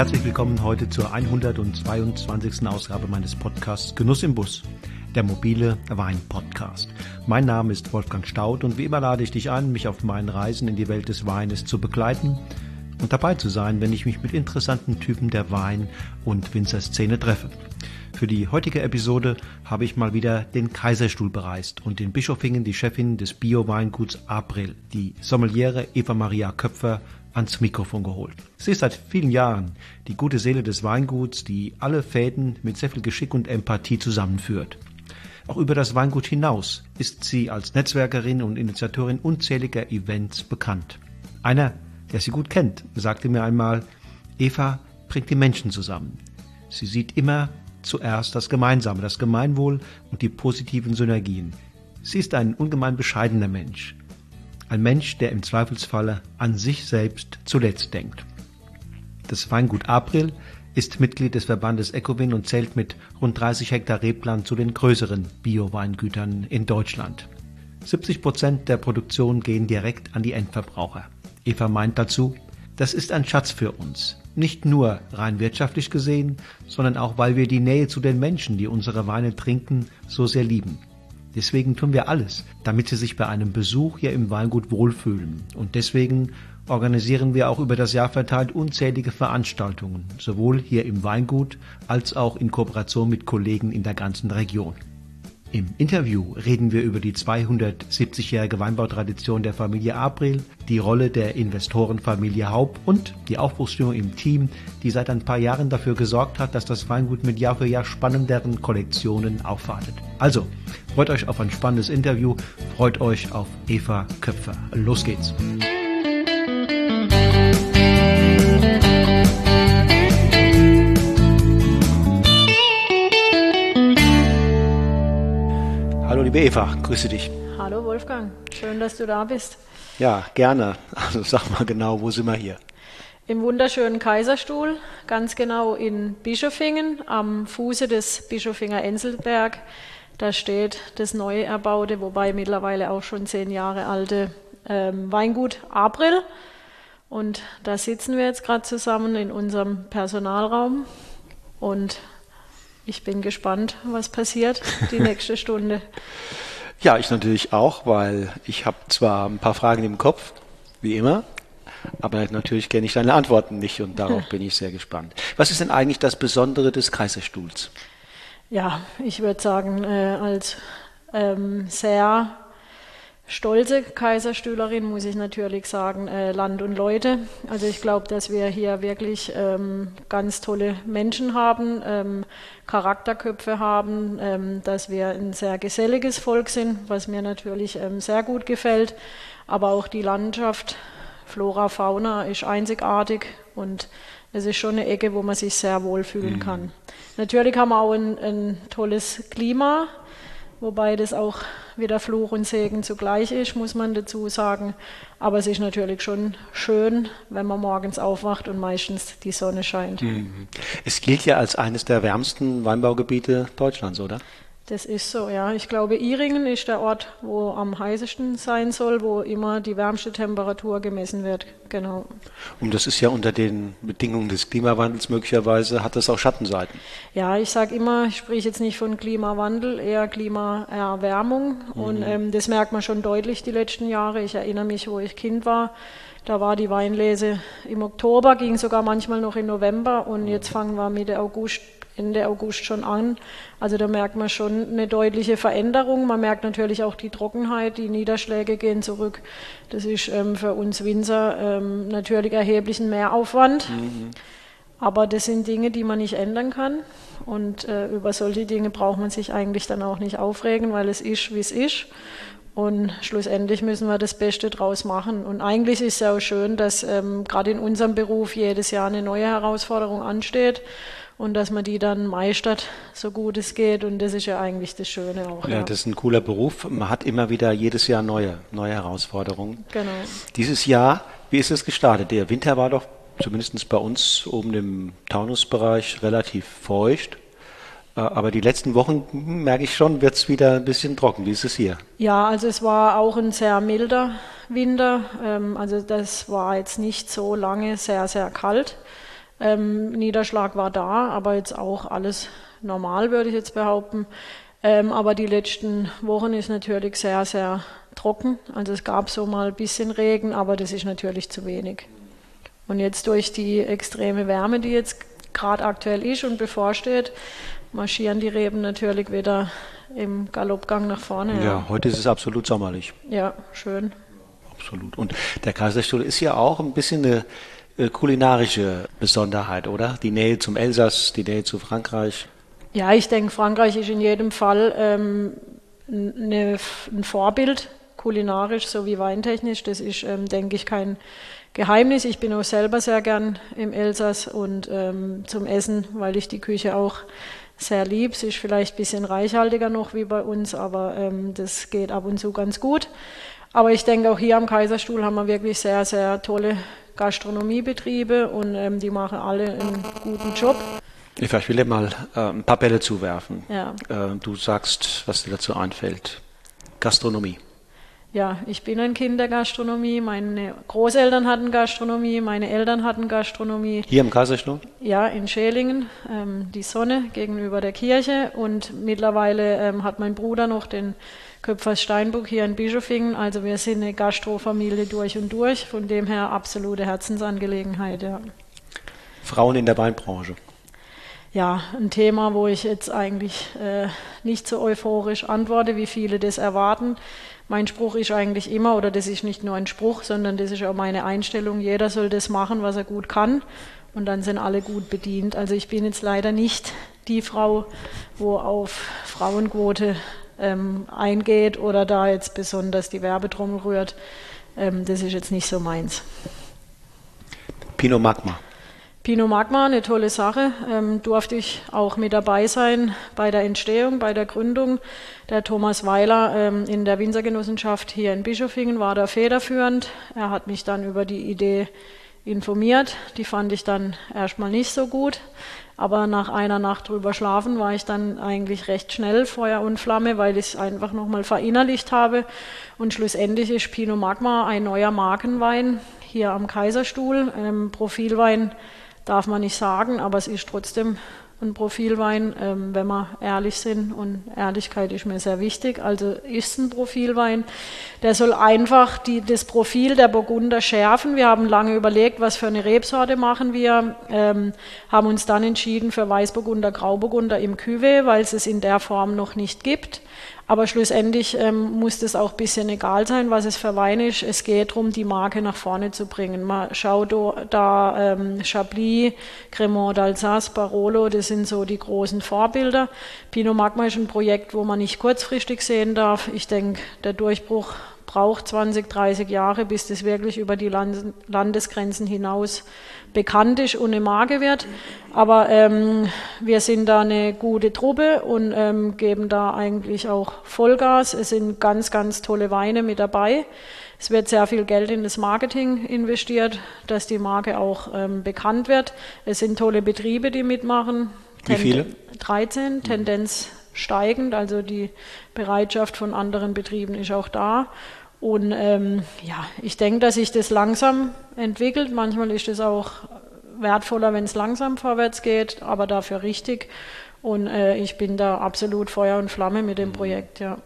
Herzlich willkommen heute zur 122. Ausgabe meines Podcasts Genuss im Bus, der mobile Wein-Podcast. Mein Name ist Wolfgang Staud und wie immer lade ich dich ein, mich auf meinen Reisen in die Welt des Weines zu begleiten und dabei zu sein, wenn ich mich mit interessanten Typen der Wein- und Winzerszene treffe. Für die heutige Episode habe ich mal wieder den Kaiserstuhl bereist und in Bischofingen die Chefin des Bio-Weinguts April, die Sommeliere Eva Maria Köpfer, ans Mikrofon geholt. Sie ist seit vielen Jahren die gute Seele des Weinguts, die alle Fäden mit sehr viel Geschick und Empathie zusammenführt. Auch über das Weingut hinaus ist sie als Netzwerkerin und Initiatorin unzähliger Events bekannt. Einer, der sie gut kennt, sagte mir einmal, Eva bringt die Menschen zusammen. Sie sieht immer zuerst das Gemeinsame, das Gemeinwohl und die positiven Synergien. Sie ist ein ungemein bescheidener Mensch, ein Mensch, der im Zweifelsfalle an sich selbst zuletzt denkt. Das Weingut April ist Mitglied des Verbandes Ecowin und zählt mit rund 30 Hektar Rebland zu den größeren Bio-Weingütern in Deutschland. 70 Prozent der Produktion gehen direkt an die Endverbraucher. Eva meint dazu, das ist ein Schatz für uns. Nicht nur rein wirtschaftlich gesehen, sondern auch, weil wir die Nähe zu den Menschen, die unsere Weine trinken, so sehr lieben. Deswegen tun wir alles, damit sie sich bei einem Besuch hier im Weingut wohlfühlen. Und deswegen organisieren wir auch über das Jahr verteilt unzählige Veranstaltungen, sowohl hier im Weingut als auch in Kooperation mit Kollegen in der ganzen Region. Im Interview reden wir über die 270-jährige Weinbautradition der Familie April, die Rolle der Investorenfamilie Haupt und die Aufbruchsstimmung im Team, die seit ein paar Jahren dafür gesorgt hat, dass das Weingut mit Jahr für Jahr spannenderen Kollektionen aufwartet. Also, freut euch auf ein spannendes Interview, freut euch auf Eva Köpfer. Los geht's! Liebe Eva, grüße dich. Hallo Wolfgang, schön, dass du da bist. Ja, gerne. Also sag mal genau, wo sind wir hier? Im wunderschönen Kaiserstuhl, ganz genau in Bischofingen, am Fuße des Bischofinger Enselberg. Da steht das neu erbaute, wobei mittlerweile auch schon zehn Jahre alte ähm, Weingut April. Und da sitzen wir jetzt gerade zusammen in unserem Personalraum und ich bin gespannt, was passiert die nächste Stunde. Ja, ich natürlich auch, weil ich habe zwar ein paar Fragen im Kopf, wie immer, aber natürlich kenne ich deine Antworten nicht und darauf bin ich sehr gespannt. Was ist denn eigentlich das Besondere des Kaiserstuhls? Ja, ich würde sagen, äh, als ähm, sehr stolze Kaiserstühlerin, muss ich natürlich sagen, äh, Land und Leute. Also ich glaube, dass wir hier wirklich ähm, ganz tolle Menschen haben, ähm, Charakterköpfe haben, ähm, dass wir ein sehr geselliges Volk sind, was mir natürlich ähm, sehr gut gefällt. Aber auch die Landschaft, Flora, Fauna ist einzigartig und es ist schon eine Ecke, wo man sich sehr wohlfühlen mhm. kann. Natürlich haben wir auch ein, ein tolles Klima, wobei das auch wieder Fluch und Segen zugleich ist, muss man dazu sagen. Aber es ist natürlich schon schön, wenn man morgens aufwacht und meistens die Sonne scheint. Mhm. Es gilt ja als eines der wärmsten Weinbaugebiete Deutschlands, oder? Das ist so, ja. Ich glaube, Iringen ist der Ort, wo am heißesten sein soll, wo immer die wärmste Temperatur gemessen wird. Genau. Und das ist ja unter den Bedingungen des Klimawandels möglicherweise, hat das auch Schattenseiten. Ja, ich sage immer, ich spreche jetzt nicht von Klimawandel, eher Klimaerwärmung. Mhm. Und ähm, das merkt man schon deutlich die letzten Jahre. Ich erinnere mich, wo ich Kind war. Da war die Weinlese im Oktober, ging sogar manchmal noch im November und jetzt fangen wir Mitte August Ende August schon an. Also da merkt man schon eine deutliche Veränderung. Man merkt natürlich auch die Trockenheit, die Niederschläge gehen zurück. Das ist ähm, für uns Winzer ähm, natürlich erheblichen Mehraufwand. Mhm. Aber das sind Dinge, die man nicht ändern kann. Und äh, über solche Dinge braucht man sich eigentlich dann auch nicht aufregen, weil es ist, wie es ist. Und schlussendlich müssen wir das Beste draus machen. Und eigentlich ist es ja auch schön, dass ähm, gerade in unserem Beruf jedes Jahr eine neue Herausforderung ansteht und dass man die dann meistert, so gut es geht. Und das ist ja eigentlich das Schöne auch. Ja, ja, das ist ein cooler Beruf. Man hat immer wieder jedes Jahr neue, neue Herausforderungen. Genau. Dieses Jahr, wie ist es gestartet? Der Winter war doch zumindest bei uns oben im Taunusbereich relativ feucht. Äh, aber die letzten Wochen hm, merke ich schon, wird es wieder ein bisschen trocken. Wie ist es hier? Ja, also es war auch ein sehr milder Winter. Ähm, also das war jetzt nicht so lange sehr, sehr kalt. Ähm, Niederschlag war da, aber jetzt auch alles normal, würde ich jetzt behaupten. Ähm, aber die letzten Wochen ist natürlich sehr, sehr trocken. Also es gab so mal ein bisschen Regen, aber das ist natürlich zu wenig. Und jetzt durch die extreme Wärme, die jetzt gerade aktuell ist und bevorsteht, marschieren die Reben natürlich wieder im Galoppgang nach vorne. Ja, ja, heute ist es absolut sommerlich. Ja, schön. Absolut. Und der Kaiserstuhl ist ja auch ein bisschen eine kulinarische Besonderheit, oder? Die Nähe zum Elsass, die Nähe zu Frankreich. Ja, ich denke, Frankreich ist in jedem Fall ähm, eine, ein Vorbild, kulinarisch sowie weintechnisch. Das ist, ähm, denke ich, kein Geheimnis. Ich bin auch selber sehr gern im Elsass und ähm, zum Essen, weil ich die Küche auch sehr lieb. Sie ist vielleicht ein bisschen reichhaltiger noch wie bei uns, aber ähm, das geht ab und zu ganz gut. Aber ich denke, auch hier am Kaiserstuhl haben wir wirklich sehr, sehr tolle Gastronomiebetriebe und ähm, die machen alle einen guten Job. Ich will dir mal äh, ein paar Bälle zuwerfen. Ja. Äh, du sagst, was dir dazu einfällt. Gastronomie. Ja, ich bin ein Kind der Gastronomie. Meine Großeltern hatten Gastronomie, meine Eltern hatten Gastronomie. Hier im Kaiserstuhl? Ja, in Schelingen, ähm, die Sonne gegenüber der Kirche. Und mittlerweile ähm, hat mein Bruder noch den Köpfers Steinbuck hier in Bischofingen. Also wir sind eine Gastrofamilie durch und durch. Von dem her absolute Herzensangelegenheit, ja. Frauen in der Weinbranche ja, ein Thema, wo ich jetzt eigentlich äh, nicht so euphorisch antworte, wie viele das erwarten. Mein Spruch ist eigentlich immer, oder das ist nicht nur ein Spruch, sondern das ist auch meine Einstellung, jeder soll das machen, was er gut kann und dann sind alle gut bedient. Also ich bin jetzt leider nicht die Frau, wo auf Frauenquote ähm, eingeht oder da jetzt besonders die Werbetrommel rührt. Ähm, das ist jetzt nicht so meins. Pinot Magma. Pinot Magma, eine tolle Sache, ähm, durfte ich auch mit dabei sein bei der Entstehung, bei der Gründung. Der Thomas Weiler ähm, in der Winzergenossenschaft hier in Bischofingen war da federführend. Er hat mich dann über die Idee informiert. Die fand ich dann erstmal nicht so gut. Aber nach einer Nacht drüber schlafen war ich dann eigentlich recht schnell Feuer und Flamme, weil ich es einfach nochmal verinnerlicht habe. Und schlussendlich ist Pinot Magma ein neuer Markenwein hier am Kaiserstuhl, ein Profilwein darf man nicht sagen, aber es ist trotzdem ein Profilwein, ähm, wenn wir ehrlich sind. Und Ehrlichkeit ist mir sehr wichtig. Also ist ein Profilwein. Der soll einfach die, das Profil der Burgunder schärfen. Wir haben lange überlegt, was für eine Rebsorte machen wir. Ähm, haben uns dann entschieden für Weißburgunder, Grauburgunder im Cuvée, weil es es in der Form noch nicht gibt. Aber schlussendlich ähm, muss das auch ein bisschen egal sein, was es für Wein ist. Es geht darum, die Marke nach vorne zu bringen. Man schaut da ähm, Chablis, Cremant d'Alsace, Barolo, das sind so die großen Vorbilder. Pinot Magma ist ein Projekt, wo man nicht kurzfristig sehen darf. Ich denke, der Durchbruch braucht 20, 30 Jahre, bis das wirklich über die Landesgrenzen hinaus bekannt ist und eine Marke wird. Aber ähm, wir sind da eine gute Truppe und ähm, geben da eigentlich auch Vollgas. Es sind ganz, ganz tolle Weine mit dabei. Es wird sehr viel Geld in das Marketing investiert, dass die Marke auch ähm, bekannt wird. Es sind tolle Betriebe, die mitmachen. Wie viele? 13, Tendenz steigend, also die Bereitschaft von anderen Betrieben ist auch da. Und ähm, ja, ich denke, dass sich das langsam entwickelt. Manchmal ist es auch wertvoller, wenn es langsam vorwärts geht, aber dafür richtig. Und äh, ich bin da absolut Feuer und Flamme mit dem Projekt, ja.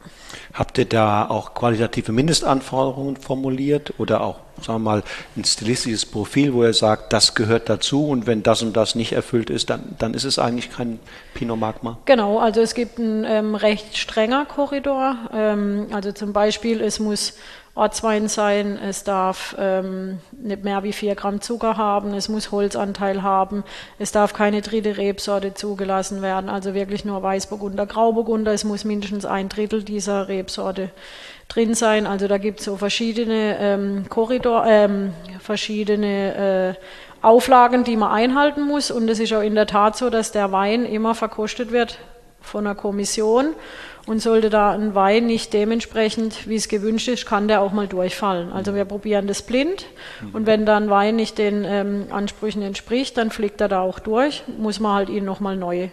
Habt ihr da auch qualitative Mindestanforderungen formuliert oder auch, sagen wir mal, ein stilistisches Profil, wo ihr sagt, das gehört dazu und wenn das und das nicht erfüllt ist, dann, dann ist es eigentlich kein Pinot Magma? Genau, also es gibt einen ähm, recht strenger Korridor. Ähm, also zum Beispiel, es muss Ortswein sein, es darf ähm, nicht mehr wie 4 Gramm Zucker haben, es muss Holzanteil haben, es darf keine dritte Rebsorte zugelassen werden, also wirklich nur Weißburgunder, Grauburgunder, es muss mindestens ein Drittel dieser Rebsorte drin sein. Also da gibt es so verschiedene ähm, Korridor, ähm, verschiedene äh, Auflagen, die man einhalten muss. Und es ist auch in der Tat so, dass der Wein immer verkostet wird von einer Kommission. Und sollte da ein Wein nicht dementsprechend, wie es gewünscht ist, kann der auch mal durchfallen. Also wir probieren das blind und wenn da ein Wein nicht den ähm, Ansprüchen entspricht, dann fliegt er da auch durch, muss man halt ihn nochmal neu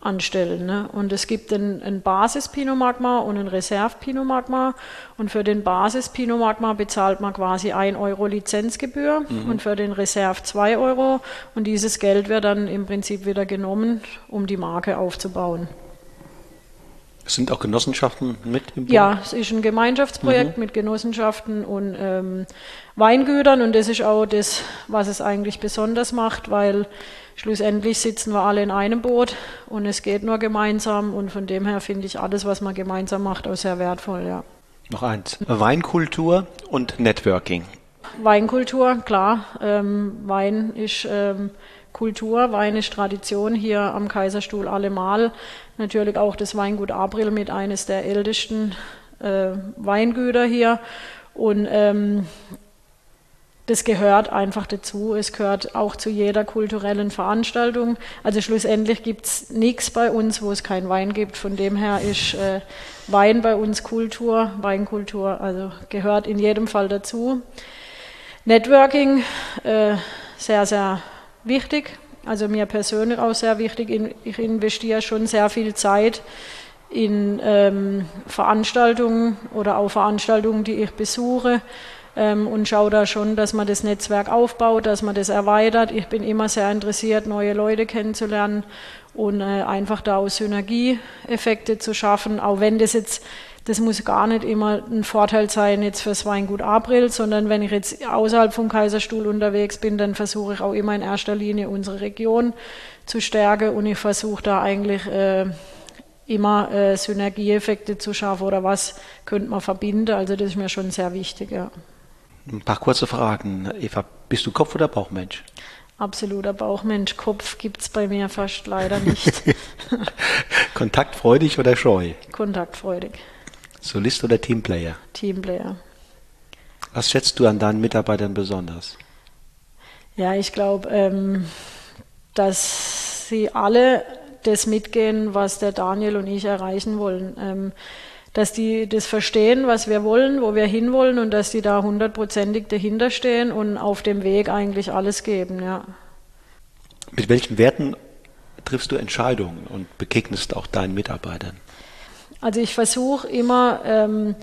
anstellen. Ne? Und es gibt einen, einen Basis-Pinot Magma und einen Reserve-Pinot Magma. Und für den Basis-Pinot Magma bezahlt man quasi 1 Euro Lizenzgebühr mhm. und für den Reserve 2 Euro. Und dieses Geld wird dann im Prinzip wieder genommen, um die Marke aufzubauen. Sind auch Genossenschaften mit im Boot? Ja, es ist ein Gemeinschaftsprojekt mhm. mit Genossenschaften und ähm, Weingütern und das ist auch das, was es eigentlich besonders macht, weil schlussendlich sitzen wir alle in einem Boot und es geht nur gemeinsam und von dem her finde ich alles, was man gemeinsam macht, auch sehr wertvoll, ja. Noch eins. Weinkultur und Networking. Weinkultur, klar. Ähm, Wein ist ähm, Kultur, Wein ist Tradition hier am Kaiserstuhl allemal. Natürlich auch das Weingut Abril mit eines der ältesten äh, Weingüter hier. Und ähm, das gehört einfach dazu. Es gehört auch zu jeder kulturellen Veranstaltung. Also schlussendlich gibt es nichts bei uns, wo es keinen Wein gibt. Von dem her ist äh, Wein bei uns Kultur, Weinkultur, also gehört in jedem Fall dazu. Networking, äh, sehr, sehr wichtig. Also mir persönlich auch sehr wichtig. Ich investiere schon sehr viel Zeit in ähm, Veranstaltungen oder auch Veranstaltungen, die ich besuche ähm, und schaue da schon, dass man das Netzwerk aufbaut, dass man das erweitert. Ich bin immer sehr interessiert, neue Leute kennenzulernen und äh, einfach da auch Synergieeffekte zu schaffen, auch wenn das jetzt das muss gar nicht immer ein Vorteil sein jetzt fürs Weingut April, sondern wenn ich jetzt außerhalb vom Kaiserstuhl unterwegs bin, dann versuche ich auch immer in erster Linie unsere Region zu stärken und ich versuche da eigentlich äh, immer äh, Synergieeffekte zu schaffen oder was könnte man verbinden. Also das ist mir schon sehr wichtig. Ja. Ein paar kurze Fragen. Eva, bist du Kopf- oder Bauchmensch? Absoluter Bauchmensch. Kopf gibt es bei mir fast leider nicht. Kontaktfreudig oder scheu? Kontaktfreudig. Solist oder Teamplayer? Teamplayer. Was schätzt du an deinen Mitarbeitern besonders? Ja, ich glaube, ähm, dass sie alle das mitgehen, was der Daniel und ich erreichen wollen. Ähm, dass die das verstehen, was wir wollen, wo wir hinwollen und dass die da hundertprozentig dahinter stehen und auf dem Weg eigentlich alles geben, ja. Mit welchen Werten triffst du Entscheidungen und begegnest auch deinen Mitarbeitern? Also ich versuche immer ähm,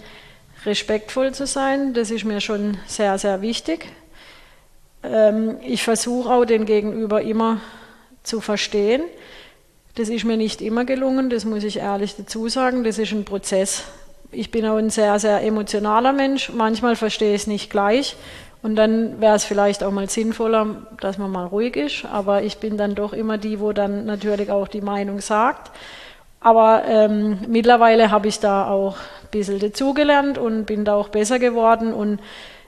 respektvoll zu sein, das ist mir schon sehr, sehr wichtig. Ähm, ich versuche auch den Gegenüber immer zu verstehen. Das ist mir nicht immer gelungen, das muss ich ehrlich dazu sagen. Das ist ein Prozess. Ich bin auch ein sehr, sehr emotionaler Mensch. Manchmal verstehe ich es nicht gleich. Und dann wäre es vielleicht auch mal sinnvoller, dass man mal ruhig ist. Aber ich bin dann doch immer die, wo dann natürlich auch die Meinung sagt. Aber ähm, mittlerweile habe ich da auch ein bisschen dazugelernt und bin da auch besser geworden. Und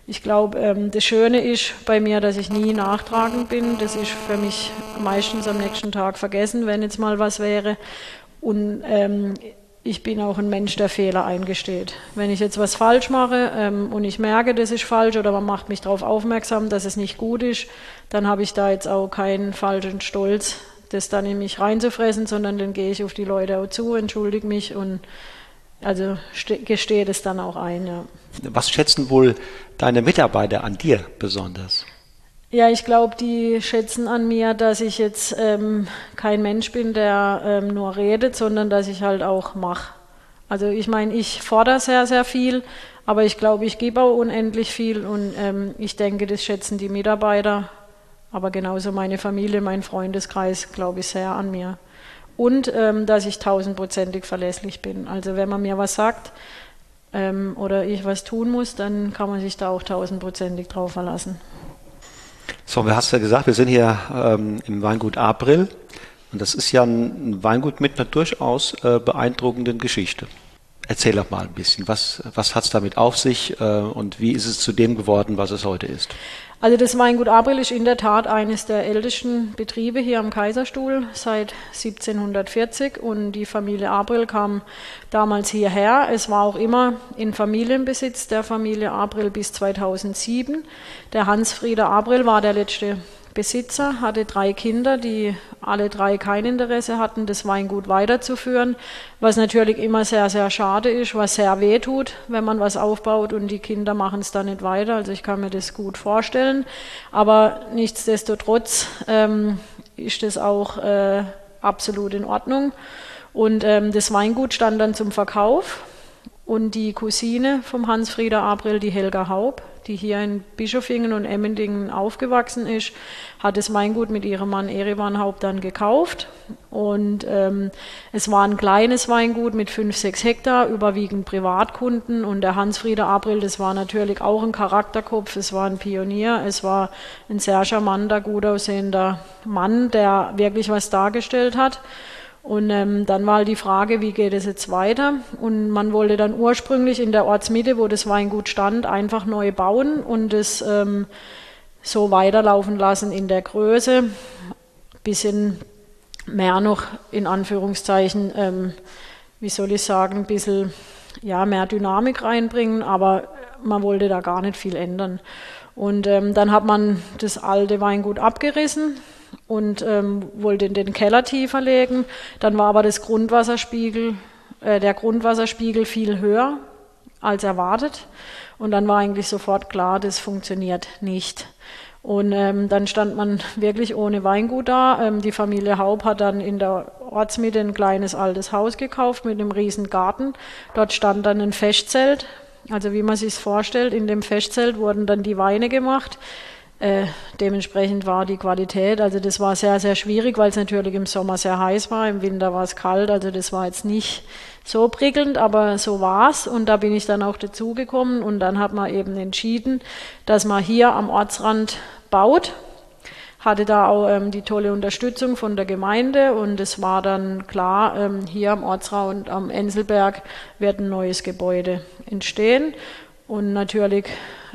ich glaube, ähm, das Schöne ist bei mir, dass ich nie nachtragend bin. Das ist für mich meistens am nächsten Tag vergessen, wenn jetzt mal was wäre. Und ähm, ich bin auch ein Mensch, der Fehler eingesteht. Wenn ich jetzt was falsch mache ähm, und ich merke, das ist falsch oder man macht mich darauf aufmerksam, dass es nicht gut ist, dann habe ich da jetzt auch keinen falschen Stolz, das dann in mich reinzufressen, sondern dann gehe ich auf die Leute auch zu, entschuldige mich und also gestehe das dann auch ein. Ja. Was schätzen wohl deine Mitarbeiter an dir besonders? Ja, ich glaube, die schätzen an mir, dass ich jetzt ähm, kein Mensch bin, der ähm, nur redet, sondern dass ich halt auch mache. Also ich meine, ich fordere sehr, sehr viel, aber ich glaube, ich gebe auch unendlich viel und ähm, ich denke, das schätzen die Mitarbeiter, aber genauso meine Familie, mein Freundeskreis, glaube ich, sehr an mir. Und ähm, dass ich tausendprozentig verlässlich bin. Also wenn man mir was sagt, ähm, oder ich was tun muss, dann kann man sich da auch tausendprozentig drauf verlassen. So, du hast ja gesagt, wir sind hier ähm, im Weingut April und das ist ja ein Weingut mit einer durchaus äh, beeindruckenden Geschichte. Erzähl doch mal ein bisschen, was, was hat es damit auf sich äh, und wie ist es zu dem geworden, was es heute ist? Also das Weingut April ist in der Tat eines der ältesten Betriebe hier am Kaiserstuhl seit 1740 und die Familie April kam damals hierher. Es war auch immer in Familienbesitz der Familie April bis 2007. Der Hans-Frieder April war der letzte Besitzer, hatte drei Kinder, die alle drei kein Interesse hatten, das Weingut weiterzuführen, was natürlich immer sehr, sehr schade ist, was sehr weh tut, wenn man was aufbaut und die Kinder machen es dann nicht weiter. Also ich kann mir das gut vorstellen. Aber nichtsdestotrotz ähm, ist das auch äh, absolut in Ordnung. Und ähm, das Weingut stand dann zum Verkauf. Und die Cousine vom Hans-Frieder April, die Helga Haub, die hier in Bischofingen und Emmendingen aufgewachsen ist, hat das Weingut mit ihrem Mann Erivan Haupt dann gekauft. Und ähm, es war ein kleines Weingut mit fünf, sechs Hektar, überwiegend Privatkunden. Und der Hans-Frieder April, das war natürlich auch ein Charakterkopf, es war ein Pionier, es war ein sehr charmanter, gut aussehender Mann, der wirklich was dargestellt hat. Und ähm, dann war die Frage, wie geht es jetzt weiter? Und man wollte dann ursprünglich in der Ortsmitte, wo das Weingut stand, einfach neu bauen und es ähm, so weiterlaufen lassen in der Größe. Bisschen mehr noch in Anführungszeichen, ähm, wie soll ich sagen, ein bisschen ja, mehr Dynamik reinbringen, aber man wollte da gar nicht viel ändern. Und ähm, dann hat man das alte Weingut abgerissen, und ähm, wollte den Keller tiefer legen. Dann war aber das Grundwasserspiegel, äh, der Grundwasserspiegel viel höher als erwartet. Und dann war eigentlich sofort klar, das funktioniert nicht. Und ähm, dann stand man wirklich ohne Weingut da. Ähm, die Familie Haub hat dann in der Ortsmitte ein kleines altes Haus gekauft mit einem riesen Garten. Dort stand dann ein Festzelt. Also wie man sich vorstellt, in dem Festzelt wurden dann die Weine gemacht. Äh, dementsprechend war die Qualität, also das war sehr, sehr schwierig, weil es natürlich im Sommer sehr heiß war, im Winter war es kalt, also das war jetzt nicht so prickelnd, aber so war es und da bin ich dann auch dazugekommen und dann hat man eben entschieden, dass man hier am Ortsrand baut, hatte da auch ähm, die tolle Unterstützung von der Gemeinde und es war dann klar, ähm, hier am Ortsrand am Enselberg wird ein neues Gebäude entstehen. Und natürlich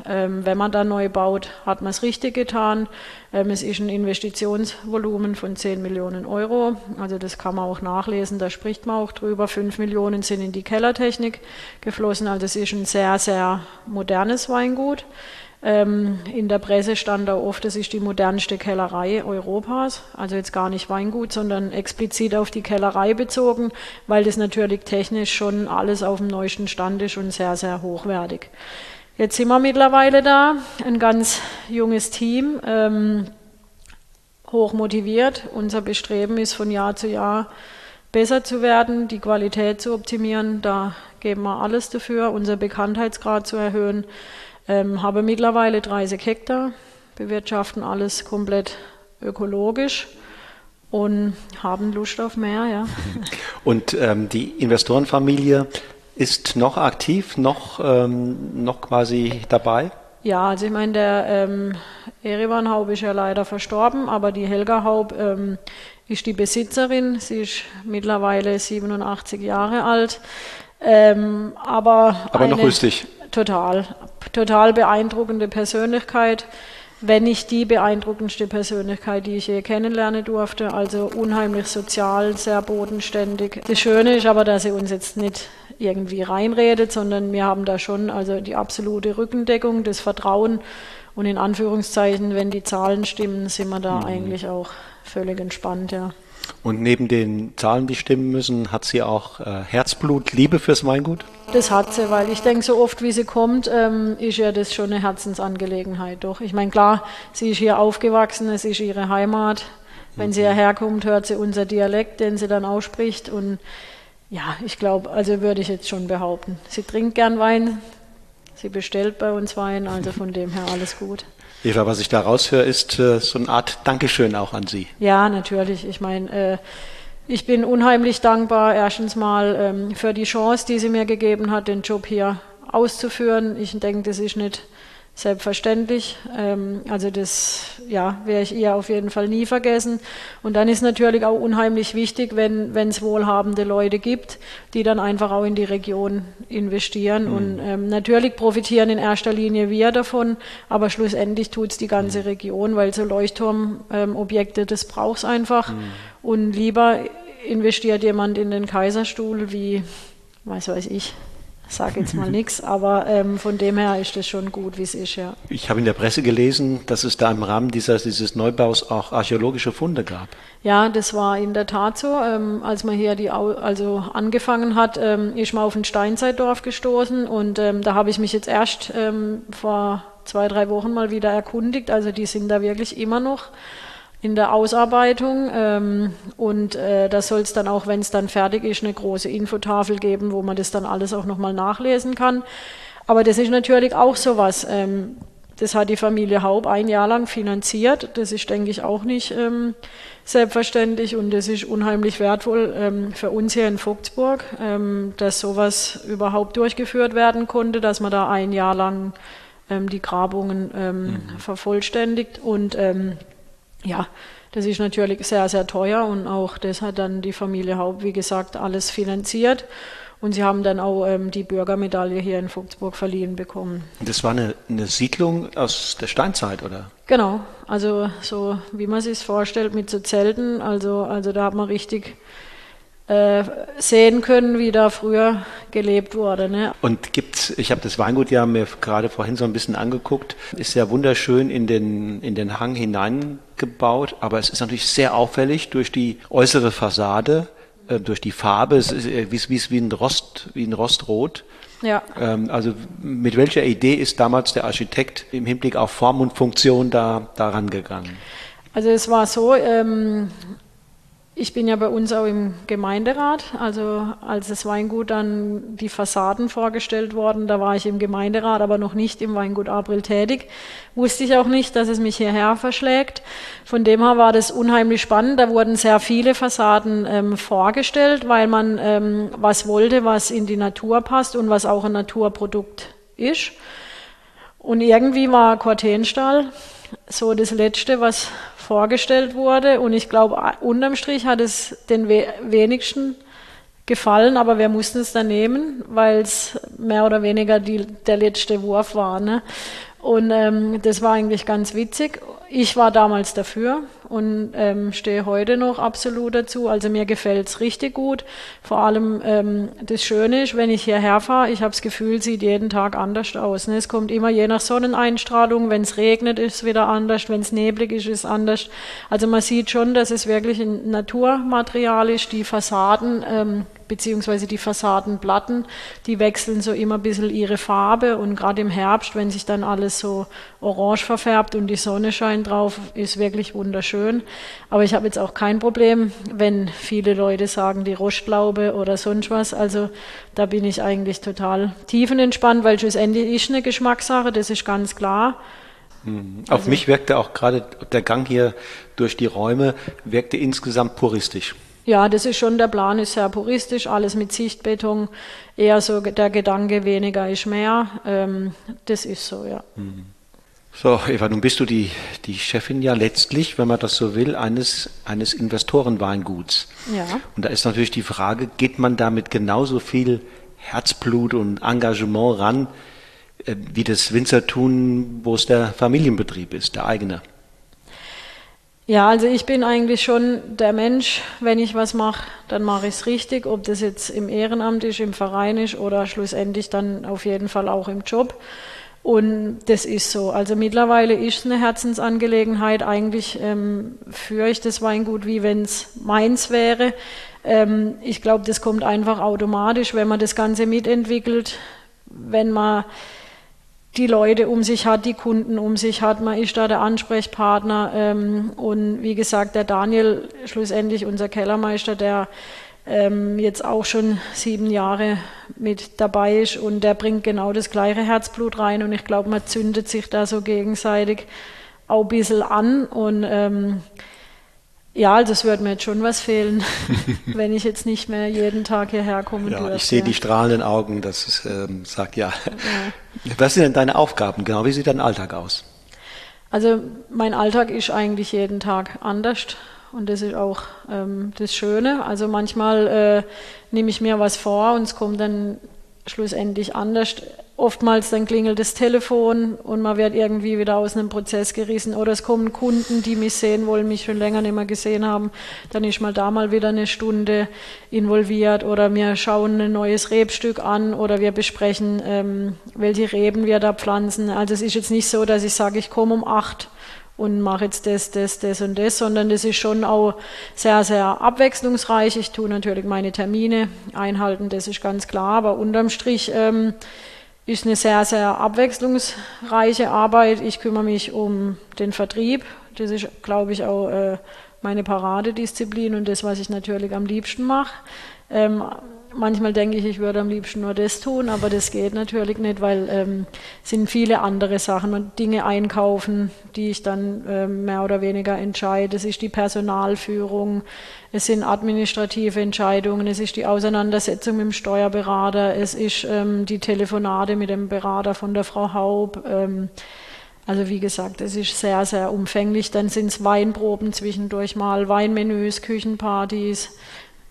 ähm, wenn man da neu baut, hat man es richtig getan. Ähm, es ist ein Investitionsvolumen von 10 Millionen Euro. Also das kann man auch nachlesen, da spricht man auch drüber. 5 Millionen sind in die Kellertechnik geflossen. Also es ist ein sehr, sehr modernes Weingut. Ähm, in der Presse stand da oft, es ist die modernste Kellerei Europas. Also jetzt gar nicht Weingut, sondern explizit auf die Kellerei bezogen, weil das natürlich technisch schon alles auf dem neuesten Stand ist und sehr, sehr hochwertig. Jetzt sind wir mittlerweile da, ein ganz junges Team, ähm, hoch motiviert. Unser Bestreben ist von Jahr zu Jahr besser zu werden, die Qualität zu optimieren. Da geben wir alles dafür, unser Bekanntheitsgrad zu erhöhen. Ähm, habe mittlerweile 30 Hektar, bewirtschaften alles komplett ökologisch und haben Lust auf mehr. Ja. Und ähm, die Investorenfamilie ist noch aktiv, noch, ähm, noch quasi dabei? Ja, also ich meine, der ähm, Erivan Haub ist ja leider verstorben, aber die Helga Haub ähm, ist die Besitzerin. Sie ist mittlerweile 87 Jahre alt. Ähm, aber aber noch rüstig. Total, total beeindruckende Persönlichkeit wenn nicht die beeindruckendste Persönlichkeit, die ich je kennenlernen durfte. Also unheimlich sozial, sehr bodenständig. Das Schöne ist aber, dass sie uns jetzt nicht irgendwie reinredet, sondern wir haben da schon also die absolute Rückendeckung, das Vertrauen und in Anführungszeichen, wenn die Zahlen stimmen, sind wir da mhm. eigentlich auch völlig entspannt, ja. Und neben den Zahlen, die stimmen müssen, hat sie auch äh, Herzblut, Liebe fürs Weingut? Das hat sie, weil ich denke, so oft wie sie kommt, ähm, ist ja das schon eine Herzensangelegenheit. Doch, ich meine, klar, sie ist hier aufgewachsen, es ist ihre Heimat. Wenn mhm. sie hierher kommt, hört sie unser Dialekt, den sie dann ausspricht. Und ja, ich glaube, also würde ich jetzt schon behaupten. Sie trinkt gern Wein, sie bestellt bei uns Wein, also von dem her alles gut. Eva, was ich da raushöre, ist äh, so eine Art Dankeschön auch an Sie. Ja, natürlich. Ich meine, äh, ich bin unheimlich dankbar, erstens mal ähm, für die Chance, die sie mir gegeben hat, den Job hier auszuführen. Ich denke, das ist nicht selbstverständlich. Ähm, also das ja, werde ich ihr auf jeden Fall nie vergessen. Und dann ist natürlich auch unheimlich wichtig, wenn es wohlhabende Leute gibt, die dann einfach auch in die Region investieren. Mhm. Und ähm, natürlich profitieren in erster Linie wir davon, aber schlussendlich tut es die ganze mhm. Region, weil so Leuchtturmobjekte, ähm, das braucht es einfach. Mhm. Und lieber investiert jemand in den Kaiserstuhl wie, was weiß ich, sage jetzt mal nichts, aber ähm, von dem her ist das schon gut, wie es ist, ja. Ich habe in der Presse gelesen, dass es da im Rahmen dieses, dieses Neubaus auch archäologische Funde gab. Ja, das war in der Tat so. Ähm, als man hier die, also angefangen hat, ähm, ist man auf ein Steinzeitdorf gestoßen und ähm, da habe ich mich jetzt erst ähm, vor zwei, drei Wochen mal wieder erkundigt. Also die sind da wirklich immer noch in der Ausarbeitung ähm, und äh, da soll es dann auch, wenn es dann fertig ist, eine große Infotafel geben, wo man das dann alles auch nochmal nachlesen kann. Aber das ist natürlich auch sowas. Ähm, das hat die Familie Haub ein Jahr lang finanziert. Das ist, denke ich, auch nicht ähm, selbstverständlich und das ist unheimlich wertvoll ähm, für uns hier in Vogtsburg, ähm, dass sowas überhaupt durchgeführt werden konnte, dass man da ein Jahr lang ähm, die Grabungen ähm, mhm. vervollständigt und ähm, ja, das ist natürlich sehr, sehr teuer und auch das hat dann die Familie Haupt, wie gesagt, alles finanziert. Und sie haben dann auch ähm, die Bürgermedaille hier in Vogtsburg verliehen bekommen. Das war eine, eine, Siedlung aus der Steinzeit, oder? Genau, also so wie man sich vorstellt mit so Zelten. Also, also da hat man richtig äh, sehen können, wie da früher gelebt wurde. Ne? Und gibt's, ich habe das Weingut ja mir gerade vorhin so ein bisschen angeguckt, ist ja wunderschön in den, in den Hang hineingebaut, aber es ist natürlich sehr auffällig durch die äußere Fassade, äh, durch die Farbe, es ist äh, wie, wie, wie ein Rost, wie ein Rostrot. Ja. Ähm, also mit welcher Idee ist damals der Architekt im Hinblick auf Form und Funktion da daran gegangen? Also es war so, ähm, ich bin ja bei uns auch im Gemeinderat. Also als das Weingut dann die Fassaden vorgestellt worden, da war ich im Gemeinderat, aber noch nicht im Weingut April tätig. Wusste ich auch nicht, dass es mich hierher verschlägt. Von dem her war das unheimlich spannend. Da wurden sehr viele Fassaden ähm, vorgestellt, weil man ähm, was wollte, was in die Natur passt und was auch ein Naturprodukt ist. Und irgendwie war Cortenstall so das Letzte, was vorgestellt wurde. Und ich glaube, unterm Strich hat es den wenigsten gefallen, aber wir mussten es dann nehmen, weil es mehr oder weniger die, der letzte Wurf war. Ne? Und ähm, das war eigentlich ganz witzig. Ich war damals dafür und ähm, stehe heute noch absolut dazu. Also mir gefällt es richtig gut. Vor allem ähm, das Schöne ist, wenn ich hierher fahre, ich habe das Gefühl, sieht jeden Tag anders aus. Ne? Es kommt immer je nach Sonneneinstrahlung. Wenn es regnet, ist es wieder anders. Wenn es neblig ist, ist es anders. Also man sieht schon, dass es wirklich ein Naturmaterial ist. Die Fassaden ähm, beziehungsweise die Fassadenplatten, die wechseln so immer ein bisschen ihre Farbe und gerade im Herbst, wenn sich dann alles so orange verfärbt und die Sonne scheint drauf, ist wirklich wunderschön. Aber ich habe jetzt auch kein Problem, wenn viele Leute sagen, die Rostlaube oder sonst was. Also da bin ich eigentlich total tiefenentspannt, weil schlussendlich ist eine Geschmackssache, das ist ganz klar. Mhm. Auf also, mich wirkte auch gerade der Gang hier durch die Räume, wirkte insgesamt puristisch. Ja, das ist schon der Plan, ist sehr puristisch, alles mit Sichtbeton, eher so der Gedanke, weniger ist mehr. Ähm, das ist so, ja. Mhm. So, Eva, nun bist du die, die Chefin ja letztlich, wenn man das so will, eines, eines Investorenweinguts. Ja. Und da ist natürlich die Frage, geht man da mit genauso viel Herzblut und Engagement ran, äh, wie das Winzer tun, wo es der Familienbetrieb ist, der eigene? Ja, also ich bin eigentlich schon der Mensch, wenn ich was mache, dann mache ich es richtig, ob das jetzt im Ehrenamt ist, im Verein ist oder schlussendlich dann auf jeden Fall auch im Job. Und das ist so. Also mittlerweile ist es eine Herzensangelegenheit. Eigentlich ähm, führe ich das Weingut, wie wenn es meins wäre. Ähm, ich glaube, das kommt einfach automatisch, wenn man das Ganze mitentwickelt, wenn man die Leute um sich hat, die Kunden um sich hat. Man ist da der Ansprechpartner. Ähm, und wie gesagt, der Daniel, schlussendlich unser Kellermeister, der ähm, jetzt auch schon sieben Jahre mit dabei ist und der bringt genau das gleiche Herzblut rein und ich glaube, man zündet sich da so gegenseitig auch ein bisschen an und ähm, ja, es würde mir jetzt schon was fehlen, wenn ich jetzt nicht mehr jeden Tag hierher kommen ja, dürfte. Ich sehe die strahlenden Augen, das ist, ähm, sagt ja. ja. Was sind denn deine Aufgaben? Genau, wie sieht dein Alltag aus? Also mein Alltag ist eigentlich jeden Tag anders und das ist auch ähm, das Schöne. Also manchmal äh, nehme ich mir was vor und es kommt dann schlussendlich anders oftmals dann klingelt das Telefon und man wird irgendwie wieder aus einem Prozess gerissen oder es kommen Kunden, die mich sehen wollen, mich schon länger nicht mehr gesehen haben, dann ist mal da mal wieder eine Stunde involviert oder wir schauen ein neues Rebstück an oder wir besprechen, ähm, welche Reben wir da pflanzen. Also es ist jetzt nicht so, dass ich sage, ich komme um acht und mache jetzt das, das, das und das, sondern das ist schon auch sehr, sehr abwechslungsreich. Ich tue natürlich meine Termine einhalten, das ist ganz klar, aber unterm Strich ähm, ist eine sehr, sehr abwechslungsreiche Arbeit. Ich kümmere mich um den Vertrieb. Das ist, glaube ich, auch äh, meine Paradedisziplin und das, was ich natürlich am liebsten mache. Ähm, manchmal denke ich, ich würde am liebsten nur das tun, aber das geht natürlich nicht, weil ähm, sind viele andere Sachen und Dinge einkaufen, die ich dann ähm, mehr oder weniger entscheide. Es ist die Personalführung, es sind administrative Entscheidungen, es ist die Auseinandersetzung mit dem Steuerberater, es ist ähm, die Telefonate mit dem Berater von der Frau Haub. Ähm, also wie gesagt, es ist sehr, sehr umfänglich. Dann sind es Weinproben zwischendurch mal, Weinmenüs, Küchenpartys,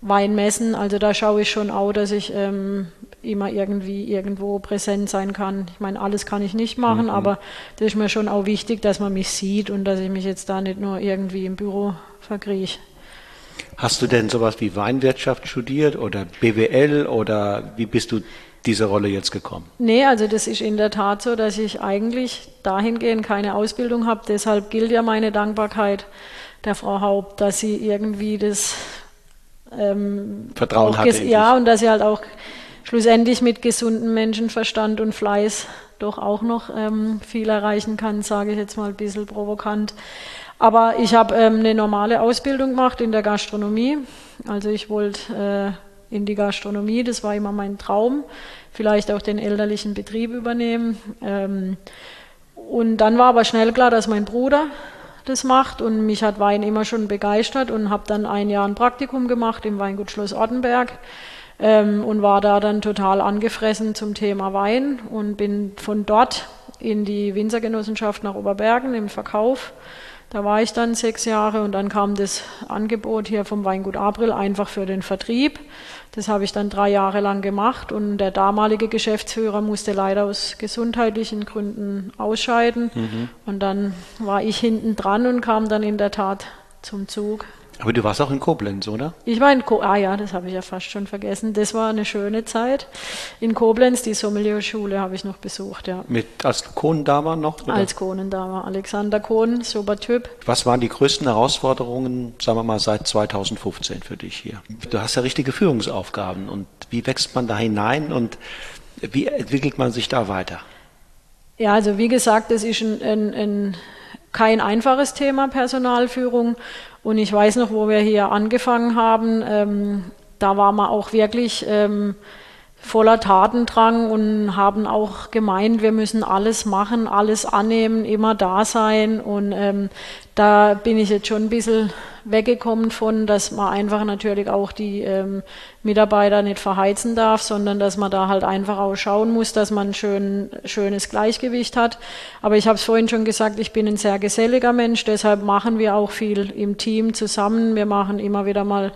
Weinmessen. Also da schaue ich schon auch, dass ich ähm, immer irgendwie irgendwo präsent sein kann. Ich meine, alles kann ich nicht machen, mhm. aber das ist mir schon auch wichtig, dass man mich sieht und dass ich mich jetzt da nicht nur irgendwie im Büro verkrieche. Hast du denn sowas wie Weinwirtschaft studiert oder BWL oder wie bist du diese Rolle jetzt gekommen? Nee, also das ist in der Tat so, dass ich eigentlich dahingehend keine Ausbildung habe. Deshalb gilt ja meine Dankbarkeit der Frau Haupt, dass sie irgendwie das ähm, Vertrauen hat. Ja, und dass sie halt auch schlussendlich mit gesundem Menschenverstand und Fleiß doch auch noch ähm, viel erreichen kann, sage ich jetzt mal ein bisschen provokant. Aber ich habe ähm, eine normale Ausbildung gemacht in der Gastronomie. Also ich wollte äh, in die Gastronomie. Das war immer mein Traum. Vielleicht auch den elterlichen Betrieb übernehmen. Ähm, und dann war aber schnell klar, dass mein Bruder das macht und mich hat Wein immer schon begeistert und habe dann ein Jahr ein Praktikum gemacht im Weingut Schloss Ortenberg ähm, und war da dann total angefressen zum Thema Wein und bin von dort in die Winzergenossenschaft nach Oberbergen im Verkauf da war ich dann sechs Jahre und dann kam das Angebot hier vom Weingut April einfach für den Vertrieb. Das habe ich dann drei Jahre lang gemacht und der damalige Geschäftsführer musste leider aus gesundheitlichen Gründen ausscheiden. Mhm. Und dann war ich hinten dran und kam dann in der Tat zum Zug. Aber du warst auch in Koblenz, oder? Ich war in Koblenz, ah ja, das habe ich ja fast schon vergessen. Das war eine schöne Zeit. In Koblenz, die Sommelier-Schule habe ich noch besucht, ja. Mit, als Kohn da war noch? Oder? Als Kohnen da war. Alexander Kohn, super Typ. Was waren die größten Herausforderungen, sagen wir mal, seit 2015 für dich hier? Du hast ja richtige Führungsaufgaben und wie wächst man da hinein und wie entwickelt man sich da weiter? Ja, also wie gesagt, das ist ein, ein, ein kein einfaches Thema Personalführung und ich weiß noch, wo wir hier angefangen haben, ähm, da war man auch wirklich ähm, voller Tatendrang und haben auch gemeint, wir müssen alles machen, alles annehmen, immer da sein. Und ähm, da bin ich jetzt schon ein bisschen weggekommen von, dass man einfach natürlich auch die ähm, Mitarbeiter nicht verheizen darf, sondern dass man da halt einfach auch schauen muss, dass man ein schön, schönes Gleichgewicht hat. Aber ich habe es vorhin schon gesagt, ich bin ein sehr geselliger Mensch, deshalb machen wir auch viel im Team zusammen. Wir machen immer wieder mal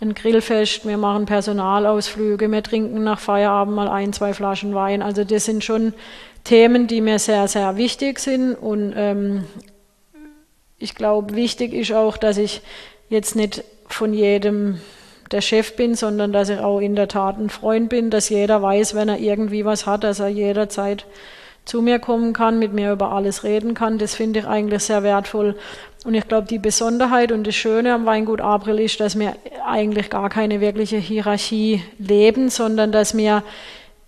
ein Grillfest, wir machen Personalausflüge, wir trinken nach Feierabend mal ein, zwei Flaschen Wein. Also das sind schon Themen, die mir sehr, sehr wichtig sind. Und ähm, ich glaube, wichtig ist auch, dass ich jetzt nicht von jedem der Chef bin, sondern dass ich auch in der Tat ein Freund bin, dass jeder weiß, wenn er irgendwie was hat, dass er jederzeit zu mir kommen kann, mit mir über alles reden kann. Das finde ich eigentlich sehr wertvoll. Und ich glaube, die Besonderheit und das Schöne am Weingut April ist, dass wir eigentlich gar keine wirkliche Hierarchie leben, sondern dass wir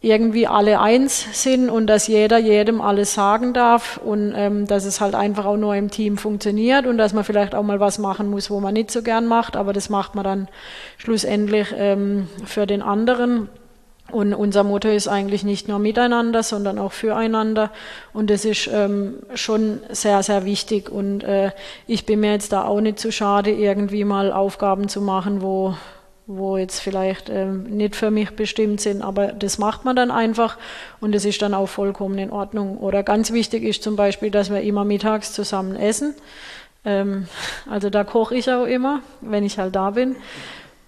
irgendwie alle eins sind und dass jeder jedem alles sagen darf und ähm, dass es halt einfach auch nur im Team funktioniert und dass man vielleicht auch mal was machen muss, wo man nicht so gern macht, aber das macht man dann schlussendlich ähm, für den anderen. Und unser Motto ist eigentlich nicht nur miteinander, sondern auch füreinander. Und das ist ähm, schon sehr, sehr wichtig. Und äh, ich bin mir jetzt da auch nicht zu schade, irgendwie mal Aufgaben zu machen, wo, wo jetzt vielleicht ähm, nicht für mich bestimmt sind. Aber das macht man dann einfach und das ist dann auch vollkommen in Ordnung. Oder ganz wichtig ist zum Beispiel, dass wir immer mittags zusammen essen. Ähm, also da koche ich auch immer, wenn ich halt da bin.